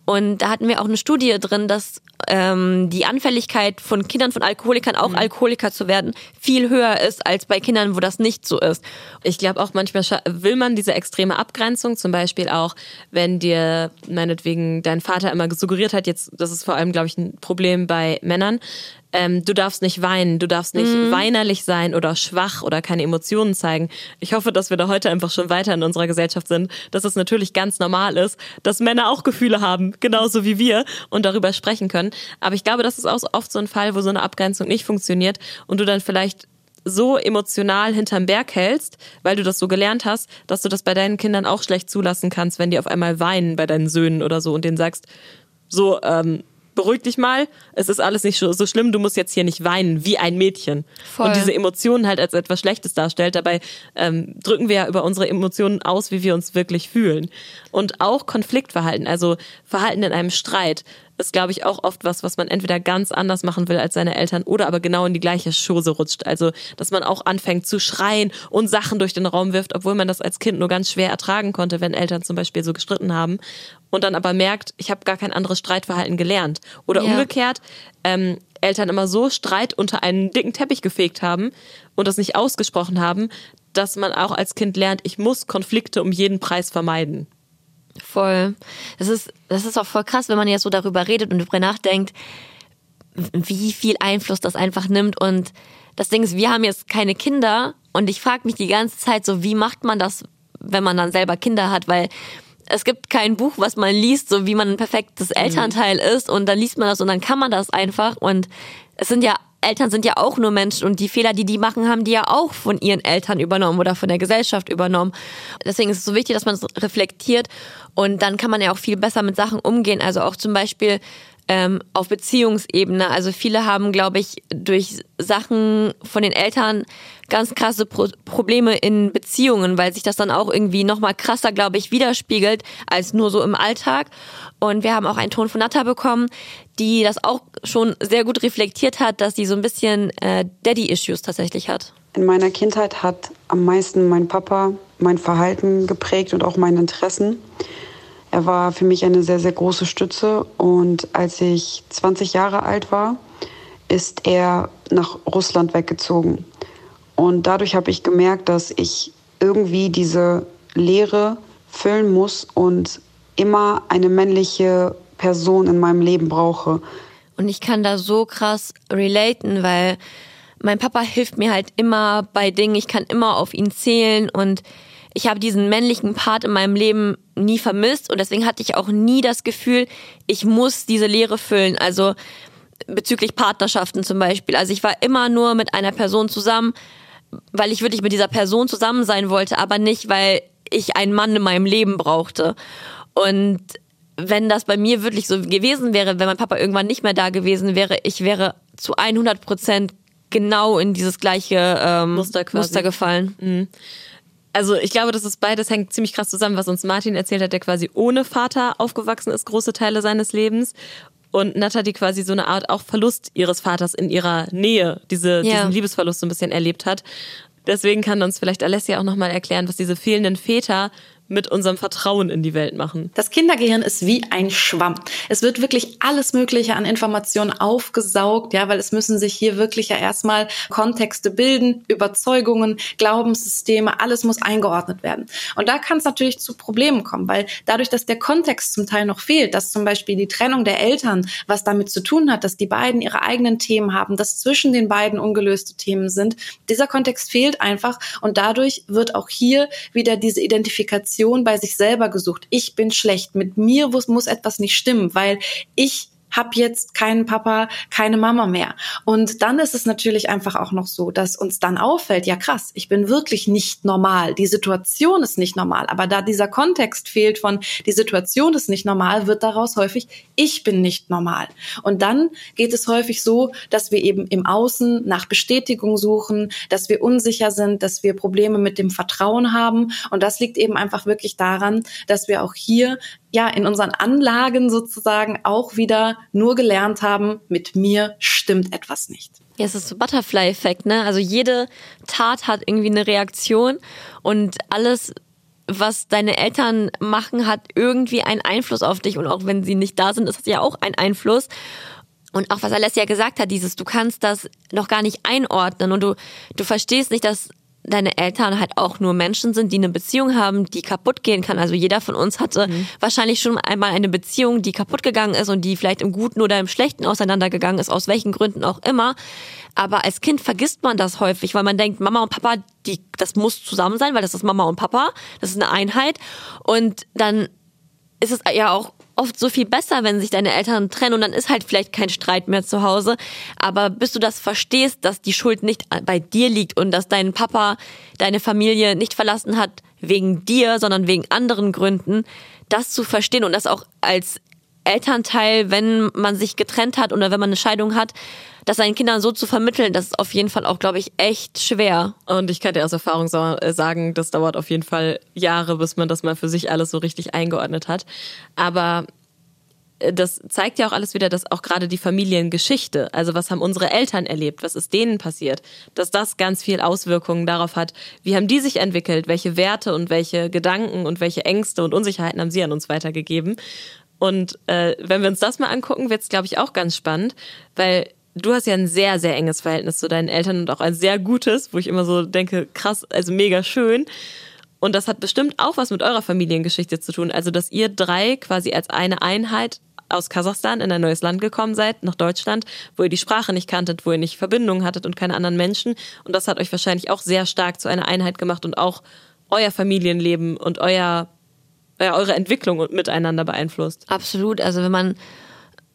Und da hatten wir auch eine Studie drin, dass ähm, die Anfälligkeit von Kindern von Alkoholikern auch mhm. Alkoholiker zu werden viel höher ist als bei Kindern, wo das nicht so ist. Ich glaube auch manchmal will man diese extreme Abgrenzung, zum Beispiel auch, wenn dir meinetwegen dein Vater immer suggeriert hat, jetzt, das ist vor allem, glaube ich, ein Problem bei Männern, ähm, du darfst nicht weinen, du darfst nicht mhm. weinerlich sein oder schwach oder keine Emotionen zeigen. Ich hoffe, dass wir da heute einfach schon weiter in unserer Gesellschaft sind, dass es natürlich ganz normal ist, dass Männer auch Gefühle haben, genauso wie wir und darüber sprechen können. Aber ich glaube, das ist auch oft so ein Fall, wo so eine Abgrenzung nicht funktioniert und du dann vielleicht so emotional hinterm Berg hältst, weil du das so gelernt hast, dass du das bei deinen Kindern auch schlecht zulassen kannst, wenn die auf einmal weinen bei deinen Söhnen oder so und denen sagst, so, ähm, beruhig dich mal, es ist alles nicht so schlimm, du musst jetzt hier nicht weinen, wie ein Mädchen. Voll. Und diese Emotionen halt als etwas Schlechtes darstellt. Dabei ähm, drücken wir ja über unsere Emotionen aus, wie wir uns wirklich fühlen. Und auch Konfliktverhalten, also Verhalten in einem Streit ist, glaube ich, auch oft was, was man entweder ganz anders machen will als seine Eltern oder aber genau in die gleiche Schose rutscht. Also, dass man auch anfängt zu schreien und Sachen durch den Raum wirft, obwohl man das als Kind nur ganz schwer ertragen konnte, wenn Eltern zum Beispiel so gestritten haben. Und dann aber merkt, ich habe gar kein anderes Streitverhalten gelernt. Oder ja. umgekehrt, ähm, Eltern immer so Streit unter einen dicken Teppich gefegt haben und das nicht ausgesprochen haben, dass man auch als Kind lernt, ich muss Konflikte um jeden Preis vermeiden. Voll. Das ist, das ist auch voll krass, wenn man jetzt so darüber redet und darüber nachdenkt, wie viel Einfluss das einfach nimmt. Und das Ding ist, wir haben jetzt keine Kinder und ich frage mich die ganze Zeit so, wie macht man das, wenn man dann selber Kinder hat? Weil es gibt kein Buch, was man liest, so wie man ein perfektes mhm. Elternteil ist und dann liest man das und dann kann man das einfach und es sind ja Eltern sind ja auch nur Menschen und die Fehler, die die machen, haben die ja auch von ihren Eltern übernommen oder von der Gesellschaft übernommen. Deswegen ist es so wichtig, dass man es reflektiert und dann kann man ja auch viel besser mit Sachen umgehen. Also auch zum Beispiel ähm, auf Beziehungsebene. Also viele haben, glaube ich, durch Sachen von den Eltern ganz krasse Pro Probleme in Beziehungen, weil sich das dann auch irgendwie nochmal krasser, glaube ich, widerspiegelt als nur so im Alltag. Und wir haben auch einen Ton von Natta bekommen, die das auch schon sehr gut reflektiert hat, dass sie so ein bisschen äh, Daddy-Issues tatsächlich hat. In meiner Kindheit hat am meisten mein Papa mein Verhalten geprägt und auch meine Interessen. Er war für mich eine sehr, sehr große Stütze. Und als ich 20 Jahre alt war, ist er nach Russland weggezogen. Und dadurch habe ich gemerkt, dass ich irgendwie diese Leere füllen muss und immer eine männliche Person in meinem Leben brauche. Und ich kann da so krass relaten, weil mein Papa hilft mir halt immer bei Dingen, ich kann immer auf ihn zählen und ich habe diesen männlichen Part in meinem Leben nie vermisst und deswegen hatte ich auch nie das Gefühl, ich muss diese Leere füllen. Also bezüglich Partnerschaften zum Beispiel. Also ich war immer nur mit einer Person zusammen, weil ich wirklich mit dieser Person zusammen sein wollte, aber nicht, weil ich einen Mann in meinem Leben brauchte. Und wenn das bei mir wirklich so gewesen wäre, wenn mein Papa irgendwann nicht mehr da gewesen wäre, ich wäre zu 100 Prozent genau in dieses gleiche ähm, Muster. Muster gefallen. Also ich glaube, das ist beides hängt ziemlich krass zusammen, was uns Martin erzählt hat, der quasi ohne Vater aufgewachsen ist, große Teile seines Lebens. Und Natalie quasi so eine Art auch Verlust ihres Vaters in ihrer Nähe, diese, Ja. diesen Liebesverlust so ein bisschen erlebt hat. Deswegen kann uns vielleicht Alessia auch nochmal erklären, was diese fehlenden Väter mit unserem Vertrauen in die Welt machen. Das Kindergehirn ist wie ein Schwamm. Es wird wirklich alles Mögliche an Informationen aufgesaugt, ja, weil es müssen sich hier wirklich ja erstmal Kontexte bilden, Überzeugungen, Glaubenssysteme, alles muss eingeordnet werden. Und da kann es natürlich zu Problemen kommen, weil dadurch, dass der Kontext zum Teil noch fehlt, dass zum Beispiel die Trennung der Eltern was damit zu tun hat, dass die beiden ihre eigenen Themen haben, dass zwischen den beiden ungelöste Themen sind, dieser Kontext fehlt einfach und dadurch wird auch hier wieder diese Identifikation bei sich selber gesucht. Ich bin schlecht, mit mir muss, muss etwas nicht stimmen, weil ich hab jetzt keinen Papa, keine Mama mehr. Und dann ist es natürlich einfach auch noch so, dass uns dann auffällt, ja krass, ich bin wirklich nicht normal. Die Situation ist nicht normal. Aber da dieser Kontext fehlt von, die Situation ist nicht normal, wird daraus häufig, ich bin nicht normal. Und dann geht es häufig so, dass wir eben im Außen nach Bestätigung suchen, dass wir unsicher sind, dass wir Probleme mit dem Vertrauen haben. Und das liegt eben einfach wirklich daran, dass wir auch hier ja in unseren Anlagen sozusagen auch wieder nur gelernt haben, mit mir stimmt etwas nicht. Ja, es ist so Butterfly-Effekt, ne? Also jede Tat hat irgendwie eine Reaktion und alles, was deine Eltern machen, hat irgendwie einen Einfluss auf dich und auch wenn sie nicht da sind, ist es ja auch ein Einfluss. Und auch was Alessia gesagt hat, dieses, du kannst das noch gar nicht einordnen und du, du verstehst nicht, dass deine Eltern halt auch nur Menschen sind, die eine Beziehung haben, die kaputt gehen kann. Also jeder von uns hatte wahrscheinlich schon einmal eine Beziehung, die kaputt gegangen ist und die vielleicht im Guten oder im Schlechten auseinandergegangen ist, aus welchen Gründen auch immer. Aber als Kind vergisst man das häufig, weil man denkt, Mama und Papa, die, das muss zusammen sein, weil das ist Mama und Papa, das ist eine Einheit. Und dann ist es ja auch oft so viel besser, wenn sich deine Eltern trennen und dann ist halt vielleicht kein Streit mehr zu Hause. Aber bis du das verstehst, dass die Schuld nicht bei dir liegt und dass dein Papa deine Familie nicht verlassen hat wegen dir, sondern wegen anderen Gründen, das zu verstehen und das auch als Elternteil, wenn man sich getrennt hat oder wenn man eine Scheidung hat, das seinen Kindern so zu vermitteln, das ist auf jeden Fall auch, glaube ich, echt schwer. Und ich kann dir aus Erfahrung äh, sagen, das dauert auf jeden Fall Jahre, bis man das mal für sich alles so richtig eingeordnet hat. Aber äh, das zeigt ja auch alles wieder, dass auch gerade die Familiengeschichte, also was haben unsere Eltern erlebt, was ist denen passiert, dass das ganz viel Auswirkungen darauf hat, wie haben die sich entwickelt, welche Werte und welche Gedanken und welche Ängste und Unsicherheiten haben sie an uns weitergegeben. Und äh, wenn wir uns das mal angucken, wird es, glaube ich, auch ganz spannend, weil du hast ja ein sehr, sehr enges Verhältnis zu deinen Eltern und auch ein sehr gutes, wo ich immer so denke, krass, also mega schön. Und das hat bestimmt auch was mit eurer Familiengeschichte zu tun. Also, dass ihr drei quasi als eine Einheit aus Kasachstan in ein neues Land gekommen seid, nach Deutschland, wo ihr die Sprache nicht kanntet, wo ihr nicht Verbindungen hattet und keine anderen Menschen. Und das hat euch wahrscheinlich auch sehr stark zu einer Einheit gemacht und auch euer Familienleben und euer, ja, eure Entwicklung miteinander beeinflusst. Absolut. Also wenn man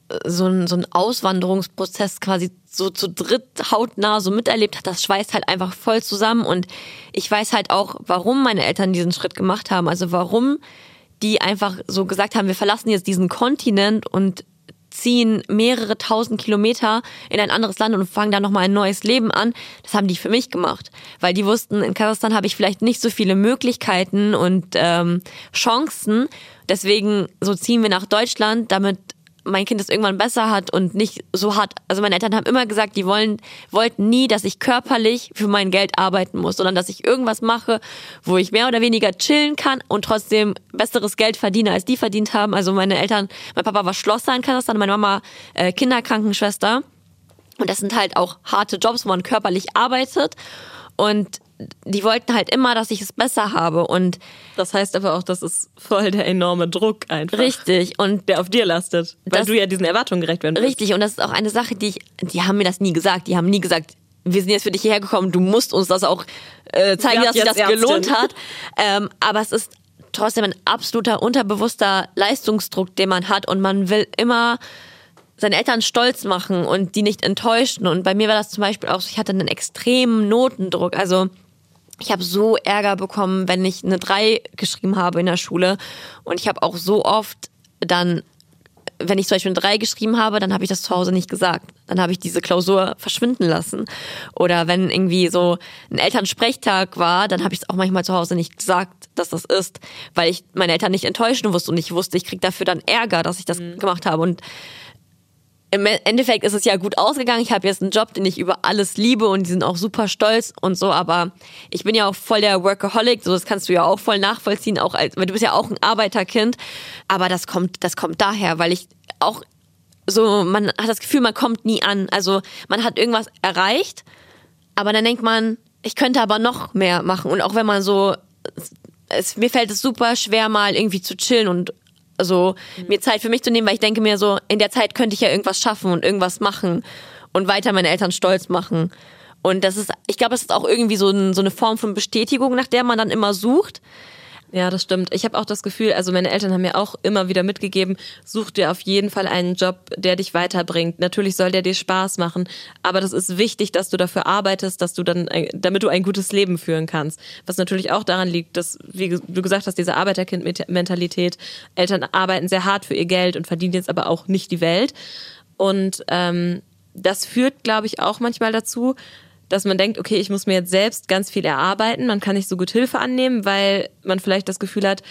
äh, so einen so einen Auswanderungsprozess quasi so zu dritt hautnah so miterlebt hat, das schweißt halt einfach voll zusammen. Und ich weiß halt auch, warum meine Eltern diesen Schritt gemacht haben. Also warum die einfach so gesagt haben, wir verlassen jetzt diesen Kontinent und ziehen mehrere tausend Kilometer in ein anderes Land und fangen da nochmal ein neues Leben an. Das haben die für mich gemacht. Weil die wussten, in Kasachstan habe ich vielleicht nicht so viele Möglichkeiten und ähm, Chancen. Deswegen so ziehen wir nach Deutschland, damit mein Kind es irgendwann besser hat und nicht so hart. Also meine Eltern haben immer gesagt, die wollen, wollten nie, dass ich körperlich für mein Geld arbeiten muss, sondern dass ich irgendwas mache, wo ich mehr oder weniger chillen kann und trotzdem besseres Geld verdiene, als die verdient haben. Also meine Eltern, mein Papa war Schlosser in Kasachstan, meine Mama äh, Kinderkrankenschwester. Und das sind halt auch harte Jobs, wo man körperlich arbeitet. Und die wollten halt immer, dass ich es besser habe. Und Das heißt aber auch, das ist voll der enorme Druck einfach. richtig. Und Der auf dir lastet. Weil du ja diesen Erwartungen gerecht werden willst. Richtig, und das ist auch eine Sache, die ich, die haben mir das nie gesagt. Die haben nie gesagt, wir sind jetzt für dich hierher gekommen, du musst uns das auch äh, zeigen, dass sich das jetzt gelohnt Ärztin. hat. Ähm, aber es ist trotzdem ein absoluter unterbewusster Leistungsdruck, den man hat und man will immer seine Eltern stolz machen und die nicht enttäuschen. Und bei mir war das zum Beispiel auch so, ich hatte einen extremen Notendruck. Also ich habe so Ärger bekommen, wenn ich eine 3 geschrieben habe in der Schule. Und ich habe auch so oft dann wenn ich zum Beispiel eine 3 geschrieben habe, dann habe ich das zu Hause nicht gesagt. Dann habe ich diese Klausur verschwinden lassen. Oder wenn irgendwie so ein Elternsprechtag war, dann habe ich es auch manchmal zu Hause nicht gesagt, dass das ist, weil ich meine Eltern nicht enttäuschen wusste und ich wusste, ich kriege dafür dann Ärger, dass ich das mhm. gemacht habe. Und im Endeffekt ist es ja gut ausgegangen. Ich habe jetzt einen Job, den ich über alles liebe und die sind auch super stolz und so. Aber ich bin ja auch voll der Workaholic, so das kannst du ja auch voll nachvollziehen, auch als, weil du bist ja auch ein Arbeiterkind. Aber das kommt, das kommt daher, weil ich auch so, man hat das Gefühl, man kommt nie an. Also man hat irgendwas erreicht, aber dann denkt man, ich könnte aber noch mehr machen. Und auch wenn man so, es, mir fällt es super schwer, mal irgendwie zu chillen und also mhm. mir Zeit für mich zu nehmen, weil ich denke mir so, in der Zeit könnte ich ja irgendwas schaffen und irgendwas machen und weiter meine Eltern stolz machen. Und das ist, ich glaube, es ist auch irgendwie so, ein, so eine Form von Bestätigung, nach der man dann immer sucht. Ja, das stimmt. Ich habe auch das Gefühl, also meine Eltern haben mir auch immer wieder mitgegeben, such dir auf jeden Fall einen Job, der dich weiterbringt. Natürlich soll der dir Spaß machen, aber das ist wichtig, dass du dafür arbeitest, dass du dann, damit du ein gutes Leben führen kannst. Was natürlich auch daran liegt, dass, wie du gesagt hast, diese Arbeiterkind-Mentalität, Eltern arbeiten sehr hart für ihr Geld und verdienen jetzt aber auch nicht die Welt. Und ähm, das führt, glaube ich, auch manchmal dazu, dass man denkt, okay, ich muss mir jetzt selbst ganz viel erarbeiten, man kann nicht so gut Hilfe annehmen, weil man vielleicht das Gefühl hat,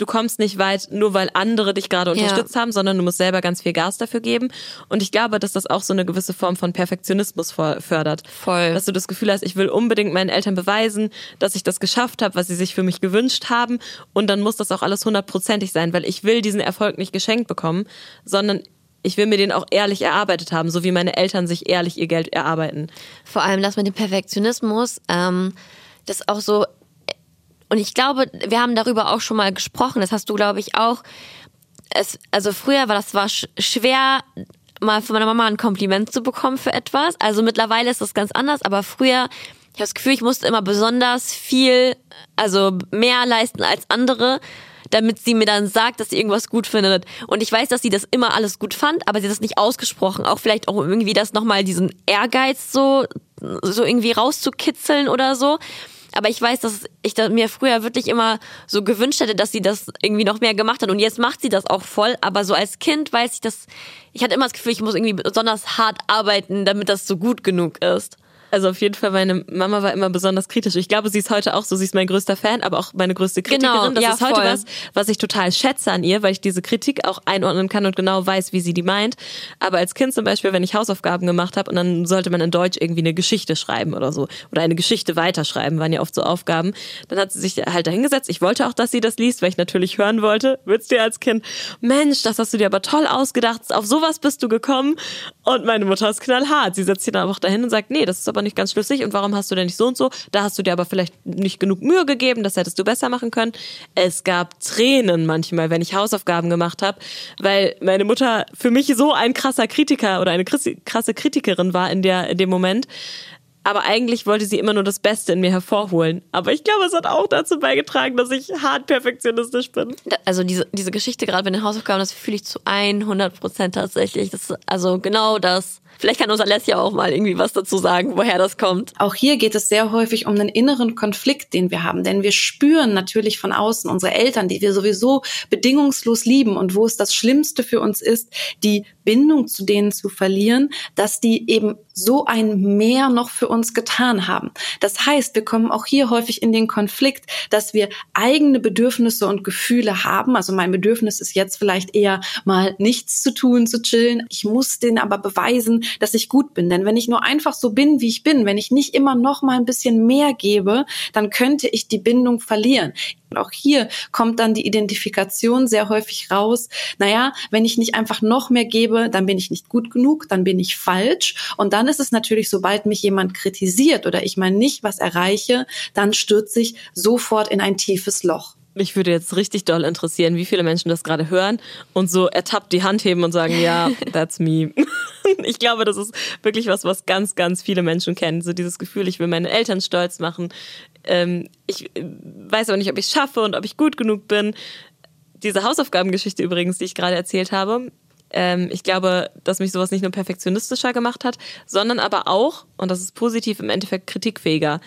du kommst nicht weit, nur weil andere dich gerade unterstützt ja. haben, sondern du musst selber ganz viel Gas dafür geben. Und ich glaube, dass das auch so eine gewisse Form von Perfektionismus fördert. Voll. Dass du das Gefühl hast, ich will unbedingt meinen Eltern beweisen, dass ich das geschafft habe, was sie sich für mich gewünscht haben. Und dann muss das auch alles hundertprozentig sein, weil ich will diesen Erfolg nicht geschenkt bekommen, sondern ich will mir den auch ehrlich erarbeitet haben, so wie meine Eltern sich ehrlich ihr Geld erarbeiten. Vor allem das mit dem Perfektionismus, ähm, das auch so, und ich glaube, wir haben darüber auch schon mal gesprochen, das hast du, glaube ich, auch. Es, also früher war das war schwer, mal von meiner Mama ein Kompliment zu bekommen für etwas. Also mittlerweile ist das ganz anders, aber früher, ich habe das Gefühl, ich musste immer besonders viel, also mehr leisten als andere damit sie mir dann sagt, dass sie irgendwas gut findet. Und ich weiß, dass sie das immer alles gut fand, aber sie hat das nicht ausgesprochen. Auch vielleicht auch irgendwie das nochmal diesen Ehrgeiz so, so irgendwie rauszukitzeln oder so. Aber ich weiß, dass ich mir früher wirklich immer so gewünscht hätte, dass sie das irgendwie noch mehr gemacht hat. Und jetzt macht sie das auch voll. Aber so als Kind weiß ich, dass ich hatte immer das Gefühl, ich muss irgendwie besonders hart arbeiten, damit das so gut genug ist. Also auf jeden Fall, meine Mama war immer besonders kritisch. Ich glaube, sie ist heute auch so, sie ist mein größter Fan, aber auch meine größte Kritikerin. Genau, das ja, ist heute voll. was, was ich total schätze an ihr, weil ich diese Kritik auch einordnen kann und genau weiß, wie sie die meint. Aber als Kind zum Beispiel, wenn ich Hausaufgaben gemacht habe und dann sollte man in Deutsch irgendwie eine Geschichte schreiben oder so oder eine Geschichte weiterschreiben, waren ja oft so Aufgaben, dann hat sie sich halt dahingesetzt. Ich wollte auch, dass sie das liest, weil ich natürlich hören wollte. Würdest du als Kind, Mensch, das hast du dir aber toll ausgedacht, auf sowas bist du gekommen. Und meine Mutter ist knallhart. Sie setzt sich dann einfach dahin und sagt, nee, das ist aber aber nicht ganz schlüssig und warum hast du denn nicht so und so? Da hast du dir aber vielleicht nicht genug Mühe gegeben, das hättest du besser machen können. Es gab Tränen manchmal, wenn ich Hausaufgaben gemacht habe, weil meine Mutter für mich so ein krasser Kritiker oder eine krasse Kritikerin war in der in dem Moment, aber eigentlich wollte sie immer nur das Beste in mir hervorholen. Aber ich glaube, es hat auch dazu beigetragen, dass ich hart perfektionistisch bin. Also diese, diese Geschichte gerade bei den Hausaufgaben, das fühle ich zu 100 Prozent tatsächlich. Das also genau das. Vielleicht kann uns Alessia auch mal irgendwie was dazu sagen, woher das kommt. Auch hier geht es sehr häufig um einen inneren Konflikt, den wir haben. Denn wir spüren natürlich von außen unsere Eltern, die wir sowieso bedingungslos lieben und wo es das Schlimmste für uns ist, die Bindung zu denen zu verlieren, dass die eben so ein Mehr noch für uns getan haben. Das heißt, wir kommen auch hier häufig in den Konflikt, dass wir eigene Bedürfnisse und Gefühle haben. Also mein Bedürfnis ist jetzt vielleicht eher mal nichts zu tun, zu chillen. Ich muss denen aber beweisen, dass ich gut bin. Denn wenn ich nur einfach so bin, wie ich bin, wenn ich nicht immer noch mal ein bisschen mehr gebe, dann könnte ich die Bindung verlieren. Und auch hier kommt dann die Identifikation sehr häufig raus. Naja, wenn ich nicht einfach noch mehr gebe, dann bin ich nicht gut genug, dann bin ich falsch. Und dann ist es natürlich, sobald mich jemand kritisiert oder ich mal nicht was erreiche, dann stürze ich sofort in ein tiefes Loch. Mich würde jetzt richtig doll interessieren, wie viele Menschen das gerade hören und so ertappt die Hand heben und sagen, ja, that's me. Ich glaube, das ist wirklich was, was ganz, ganz viele Menschen kennen. So dieses Gefühl, ich will meine Eltern stolz machen. Ähm, ich äh, weiß aber nicht, ob ich es schaffe und ob ich gut genug bin. Diese Hausaufgabengeschichte übrigens, die ich gerade erzählt habe, ähm, ich glaube, dass mich sowas nicht nur perfektionistischer gemacht hat, sondern aber auch, und das ist positiv, im Endeffekt kritikfähiger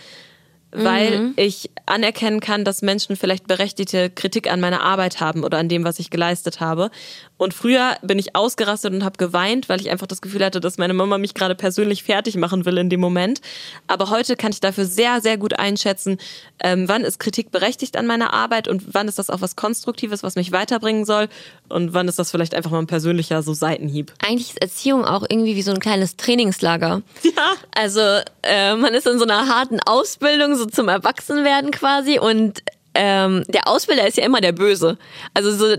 weil Mhm. ich anerkennen kann, dass Menschen vielleicht berechtigte Kritik an meiner Arbeit haben oder an dem, was ich geleistet habe. Und früher bin ich ausgerastet und habe geweint, weil ich einfach das Gefühl hatte, dass meine Mama mich gerade persönlich fertig machen will in dem Moment. Aber heute kann ich dafür sehr, sehr gut einschätzen, ähm, wann ist Kritik berechtigt an meiner Arbeit und wann ist das auch was Konstruktives, was mich weiterbringen soll und wann ist das vielleicht einfach mal ein persönlicher so Seitenhieb. Eigentlich ist Erziehung auch irgendwie wie so ein kleines Trainingslager. Ja. Also äh, man ist in so einer harten Ausbildung, so zum Erwachsenwerden quasi und ähm, der Ausbilder ist ja immer der Böse. Also so,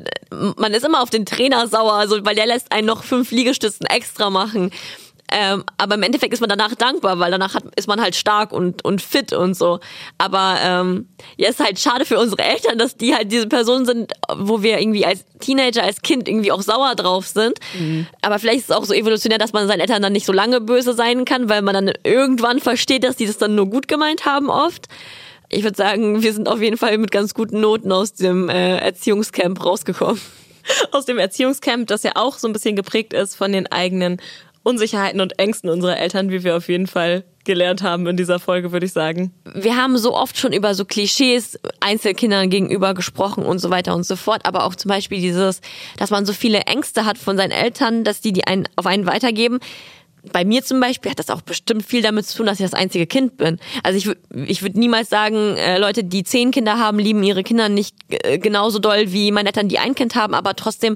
man ist immer auf den Trainer sauer, so, weil der lässt einen noch fünf Liegestützen extra machen. Ähm, aber im Endeffekt ist man danach dankbar, weil danach hat, ist man halt stark und, und fit und so. Aber ähm, ja, ist halt schade für unsere Eltern, dass die halt diese Personen sind, wo wir irgendwie als Teenager, als Kind irgendwie auch sauer drauf sind. Aber vielleicht ist es auch so evolutionär, dass man seinen Eltern dann nicht so lange böse sein kann, weil man dann irgendwann versteht, dass die das dann nur gut gemeint haben oft. Ich würde sagen, wir sind auf jeden Fall mit ganz guten Noten aus dem äh, Erziehungscamp rausgekommen. aus dem Erziehungscamp, das ja auch so ein bisschen geprägt ist von den eigenen Unsicherheiten und Ängsten unserer Eltern, wie wir auf jeden Fall gelernt haben in dieser Folge, würde ich sagen. wir haben so oft schon über so Klischees Einzelkindern gegenüber gesprochen und so weiter und so fort, aber auch zum Beispiel dieses, dass man so viele Ängste hat von seinen Eltern, dass die die einen auf einen weitergeben. Bei mir zum Beispiel hat das auch bestimmt viel damit zu tun, dass ich das einzige Kind bin. Also ich, ich würde niemals sagen, äh, Leute, die zehn Kinder haben, lieben ihre Kinder nicht äh, genauso doll wie meine Eltern, die ein Kind haben, aber trotzdem,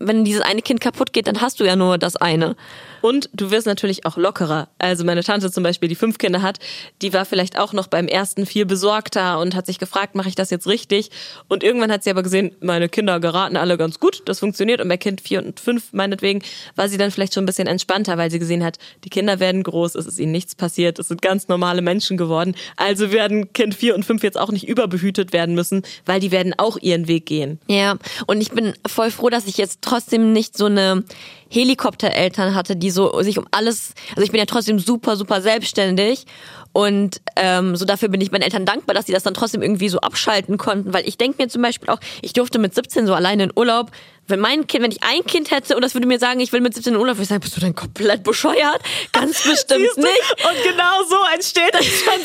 wenn dieses eine Kind kaputt geht, dann hast du ja nur das eine. Und du wirst natürlich auch lockerer. Also meine Tante zum Beispiel, die fünf Kinder hat, die war vielleicht auch noch beim ersten viel besorgter und hat sich gefragt, mache ich das jetzt richtig? Und irgendwann hat sie aber gesehen, meine Kinder geraten alle ganz gut, das funktioniert. Und bei Kind vier und fünf meinetwegen war sie dann vielleicht schon ein bisschen entspannter, weil sie gesehen hat, die Kinder werden groß, es ist ihnen nichts passiert, es sind ganz normale Menschen geworden. Also werden Kind vier und fünf jetzt auch nicht überbehütet werden müssen, weil die werden auch ihren Weg gehen. Ja, und ich bin voll froh, dass ich jetzt trotzdem nicht so eine Helikoptereltern hatte, die so sich um alles, also ich bin ja trotzdem super, super selbstständig und ähm, so dafür bin ich meinen Eltern dankbar, dass sie das dann trotzdem irgendwie so abschalten konnten, weil ich denke mir zum Beispiel auch, ich durfte mit 17 so alleine in Urlaub, wenn mein Kind, wenn ich ein Kind hätte und das würde mir sagen, ich will mit 17 in Urlaub, würde ich sagen, bist du denn komplett bescheuert? Ganz bestimmt nicht. Und genau so entsteht Sachen,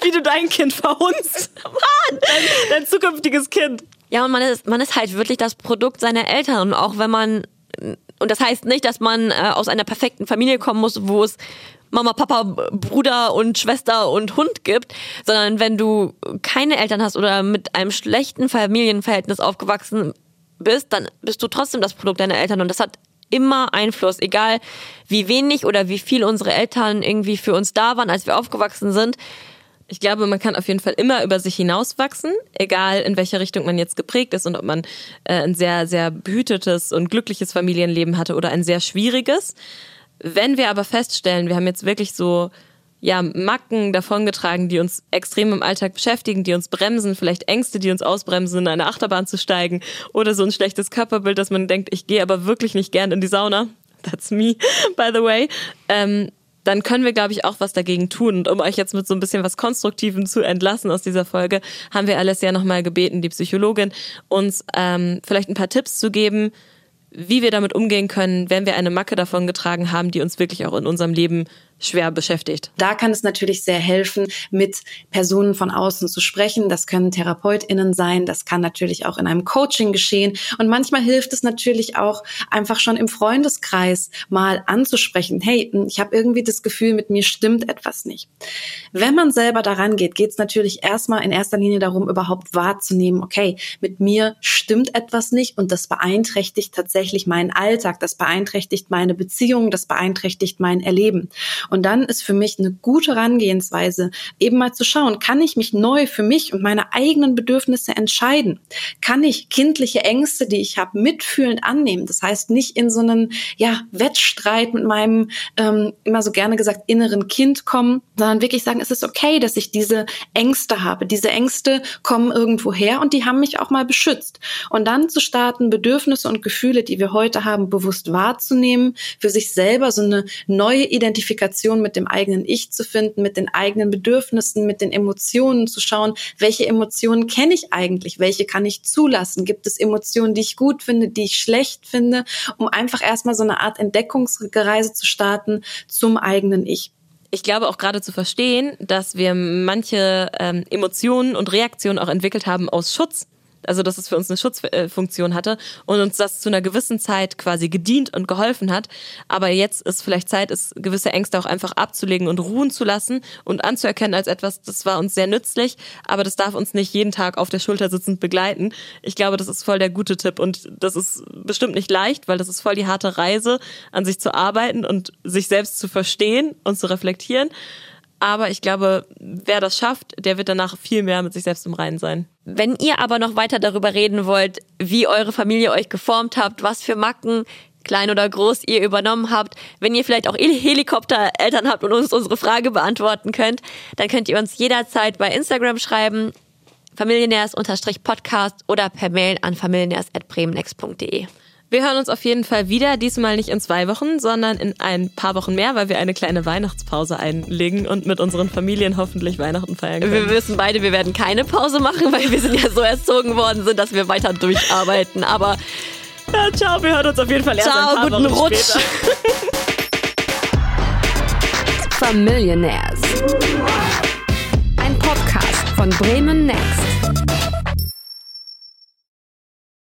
wie du dein Kind verhunzt. Mann! Dein, dein zukünftiges Kind. Ja, und man ist, man ist halt wirklich das Produkt seiner Eltern. Und auch wenn man, und das heißt nicht, dass man äh, aus einer perfekten Familie kommen muss, wo es Mama, Papa, Bruder und Schwester und Hund gibt, sondern wenn du keine Eltern hast oder mit einem schlechten Familienverhältnis aufgewachsen bist, dann bist du trotzdem das Produkt deiner Eltern und das hat immer Einfluss, egal wie wenig oder wie viel unsere Eltern irgendwie für uns da waren, als wir aufgewachsen sind. Ich glaube, man kann auf jeden Fall immer über sich hinauswachsen, egal in welcher Richtung man jetzt geprägt ist und ob man äh, ein sehr, sehr behütetes und glückliches Familienleben hatte oder ein sehr schwieriges. Wenn wir aber feststellen, wir haben jetzt wirklich so ja, Macken davongetragen, die uns extrem im Alltag beschäftigen, die uns bremsen, vielleicht Ängste, die uns ausbremsen, in eine Achterbahn zu steigen oder so ein schlechtes Körperbild, dass man denkt, ich gehe aber wirklich nicht gern in die Sauna. That's me, by the way. Ähm, dann können wir, glaube ich, auch was dagegen tun. Und um euch jetzt mit so ein bisschen was Konstruktivem zu entlassen aus dieser Folge, haben wir Alessia nochmal gebeten, die Psychologin, uns ähm, vielleicht ein paar Tipps zu geben, wie wir damit umgehen können, wenn wir eine Macke davon getragen haben, die uns wirklich auch in unserem Leben schwer beschäftigt. Da kann es natürlich sehr helfen, mit Personen von außen zu sprechen. Das können TherapeutInnen sein. Das kann natürlich auch in einem Coaching geschehen. Und manchmal hilft es natürlich auch, einfach schon im Freundeskreis mal anzusprechen. Hey, ich habe irgendwie das Gefühl, mit mir stimmt etwas nicht. Wenn man selber daran geht, geht es natürlich erstmal in erster Linie darum, überhaupt wahrzunehmen, okay, mit mir stimmt etwas nicht und das beeinträchtigt tatsächlich meinen Alltag. Das beeinträchtigt meine Beziehung. Das beeinträchtigt mein Erleben. Und dann ist für mich eine gute Herangehensweise, eben mal zu schauen, kann ich mich neu für mich und meine eigenen Bedürfnisse entscheiden? Kann ich kindliche Ängste, die ich habe, mitfühlend annehmen? Das heißt, nicht in so einen ja, Wettstreit mit meinem, ähm, immer so gerne gesagt, inneren Kind kommen, sondern wirklich sagen, es ist okay, dass ich diese Ängste habe. Diese Ängste kommen irgendwo her und die haben mich auch mal beschützt. Und dann zu starten, Bedürfnisse und Gefühle, die wir heute haben, bewusst wahrzunehmen, für sich selber so eine neue Identifikation mit dem eigenen Ich zu finden, mit den eigenen Bedürfnissen, mit den Emotionen zu schauen, welche Emotionen kenne ich eigentlich, welche kann ich zulassen, gibt es Emotionen, die ich gut finde, die ich schlecht finde, um einfach erstmal so eine Art Entdeckungsreise zu starten zum eigenen Ich. ich glaube auch gerade zu verstehen, dass wir manche ähm, Emotionen und Reaktionen auch entwickelt haben aus Schutz also dass es für uns eine Schutzfunktion hatte und uns das zu einer gewissen Zeit quasi gedient und geholfen hat. Aber jetzt ist vielleicht Zeit, es gewisse Ängste auch einfach abzulegen und ruhen zu lassen und anzuerkennen als etwas, das war uns sehr nützlich, aber das darf uns nicht jeden Tag auf der Schulter sitzend begleiten. Ich glaube, das ist voll der gute Tipp und das ist bestimmt nicht leicht, weil das ist voll die harte Reise, an sich zu arbeiten und sich selbst zu verstehen und zu reflektieren. Aber ich glaube, wer das schafft, der wird danach viel mehr mit sich selbst im Reinen sein. Wenn ihr aber noch weiter darüber reden wollt, wie eure Familie euch geformt habt, was für Macken, klein oder groß, ihr übernommen habt, wenn ihr vielleicht auch Helikoptereltern habt und uns unsere Frage beantworten könnt, dann könnt ihr uns jederzeit bei Instagram schreiben, familienärs-podcast oder per Mail an familienärs.bremenex.de. Wir hören uns auf jeden Fall wieder, diesmal nicht in zwei Wochen, sondern in ein paar Wochen mehr, weil wir eine kleine Weihnachtspause einlegen und mit unseren Familien hoffentlich Weihnachten feiern können. Wir wissen beide, wir werden keine Pause machen, weil wir sind ja so erzogen worden sind, dass wir weiter durcharbeiten. Aber ja, ciao, wir hören uns auf jeden Fall erst ciao, ein paar guten Wochen Rutsch. Familionaires. Ein Podcast von Bremen Next.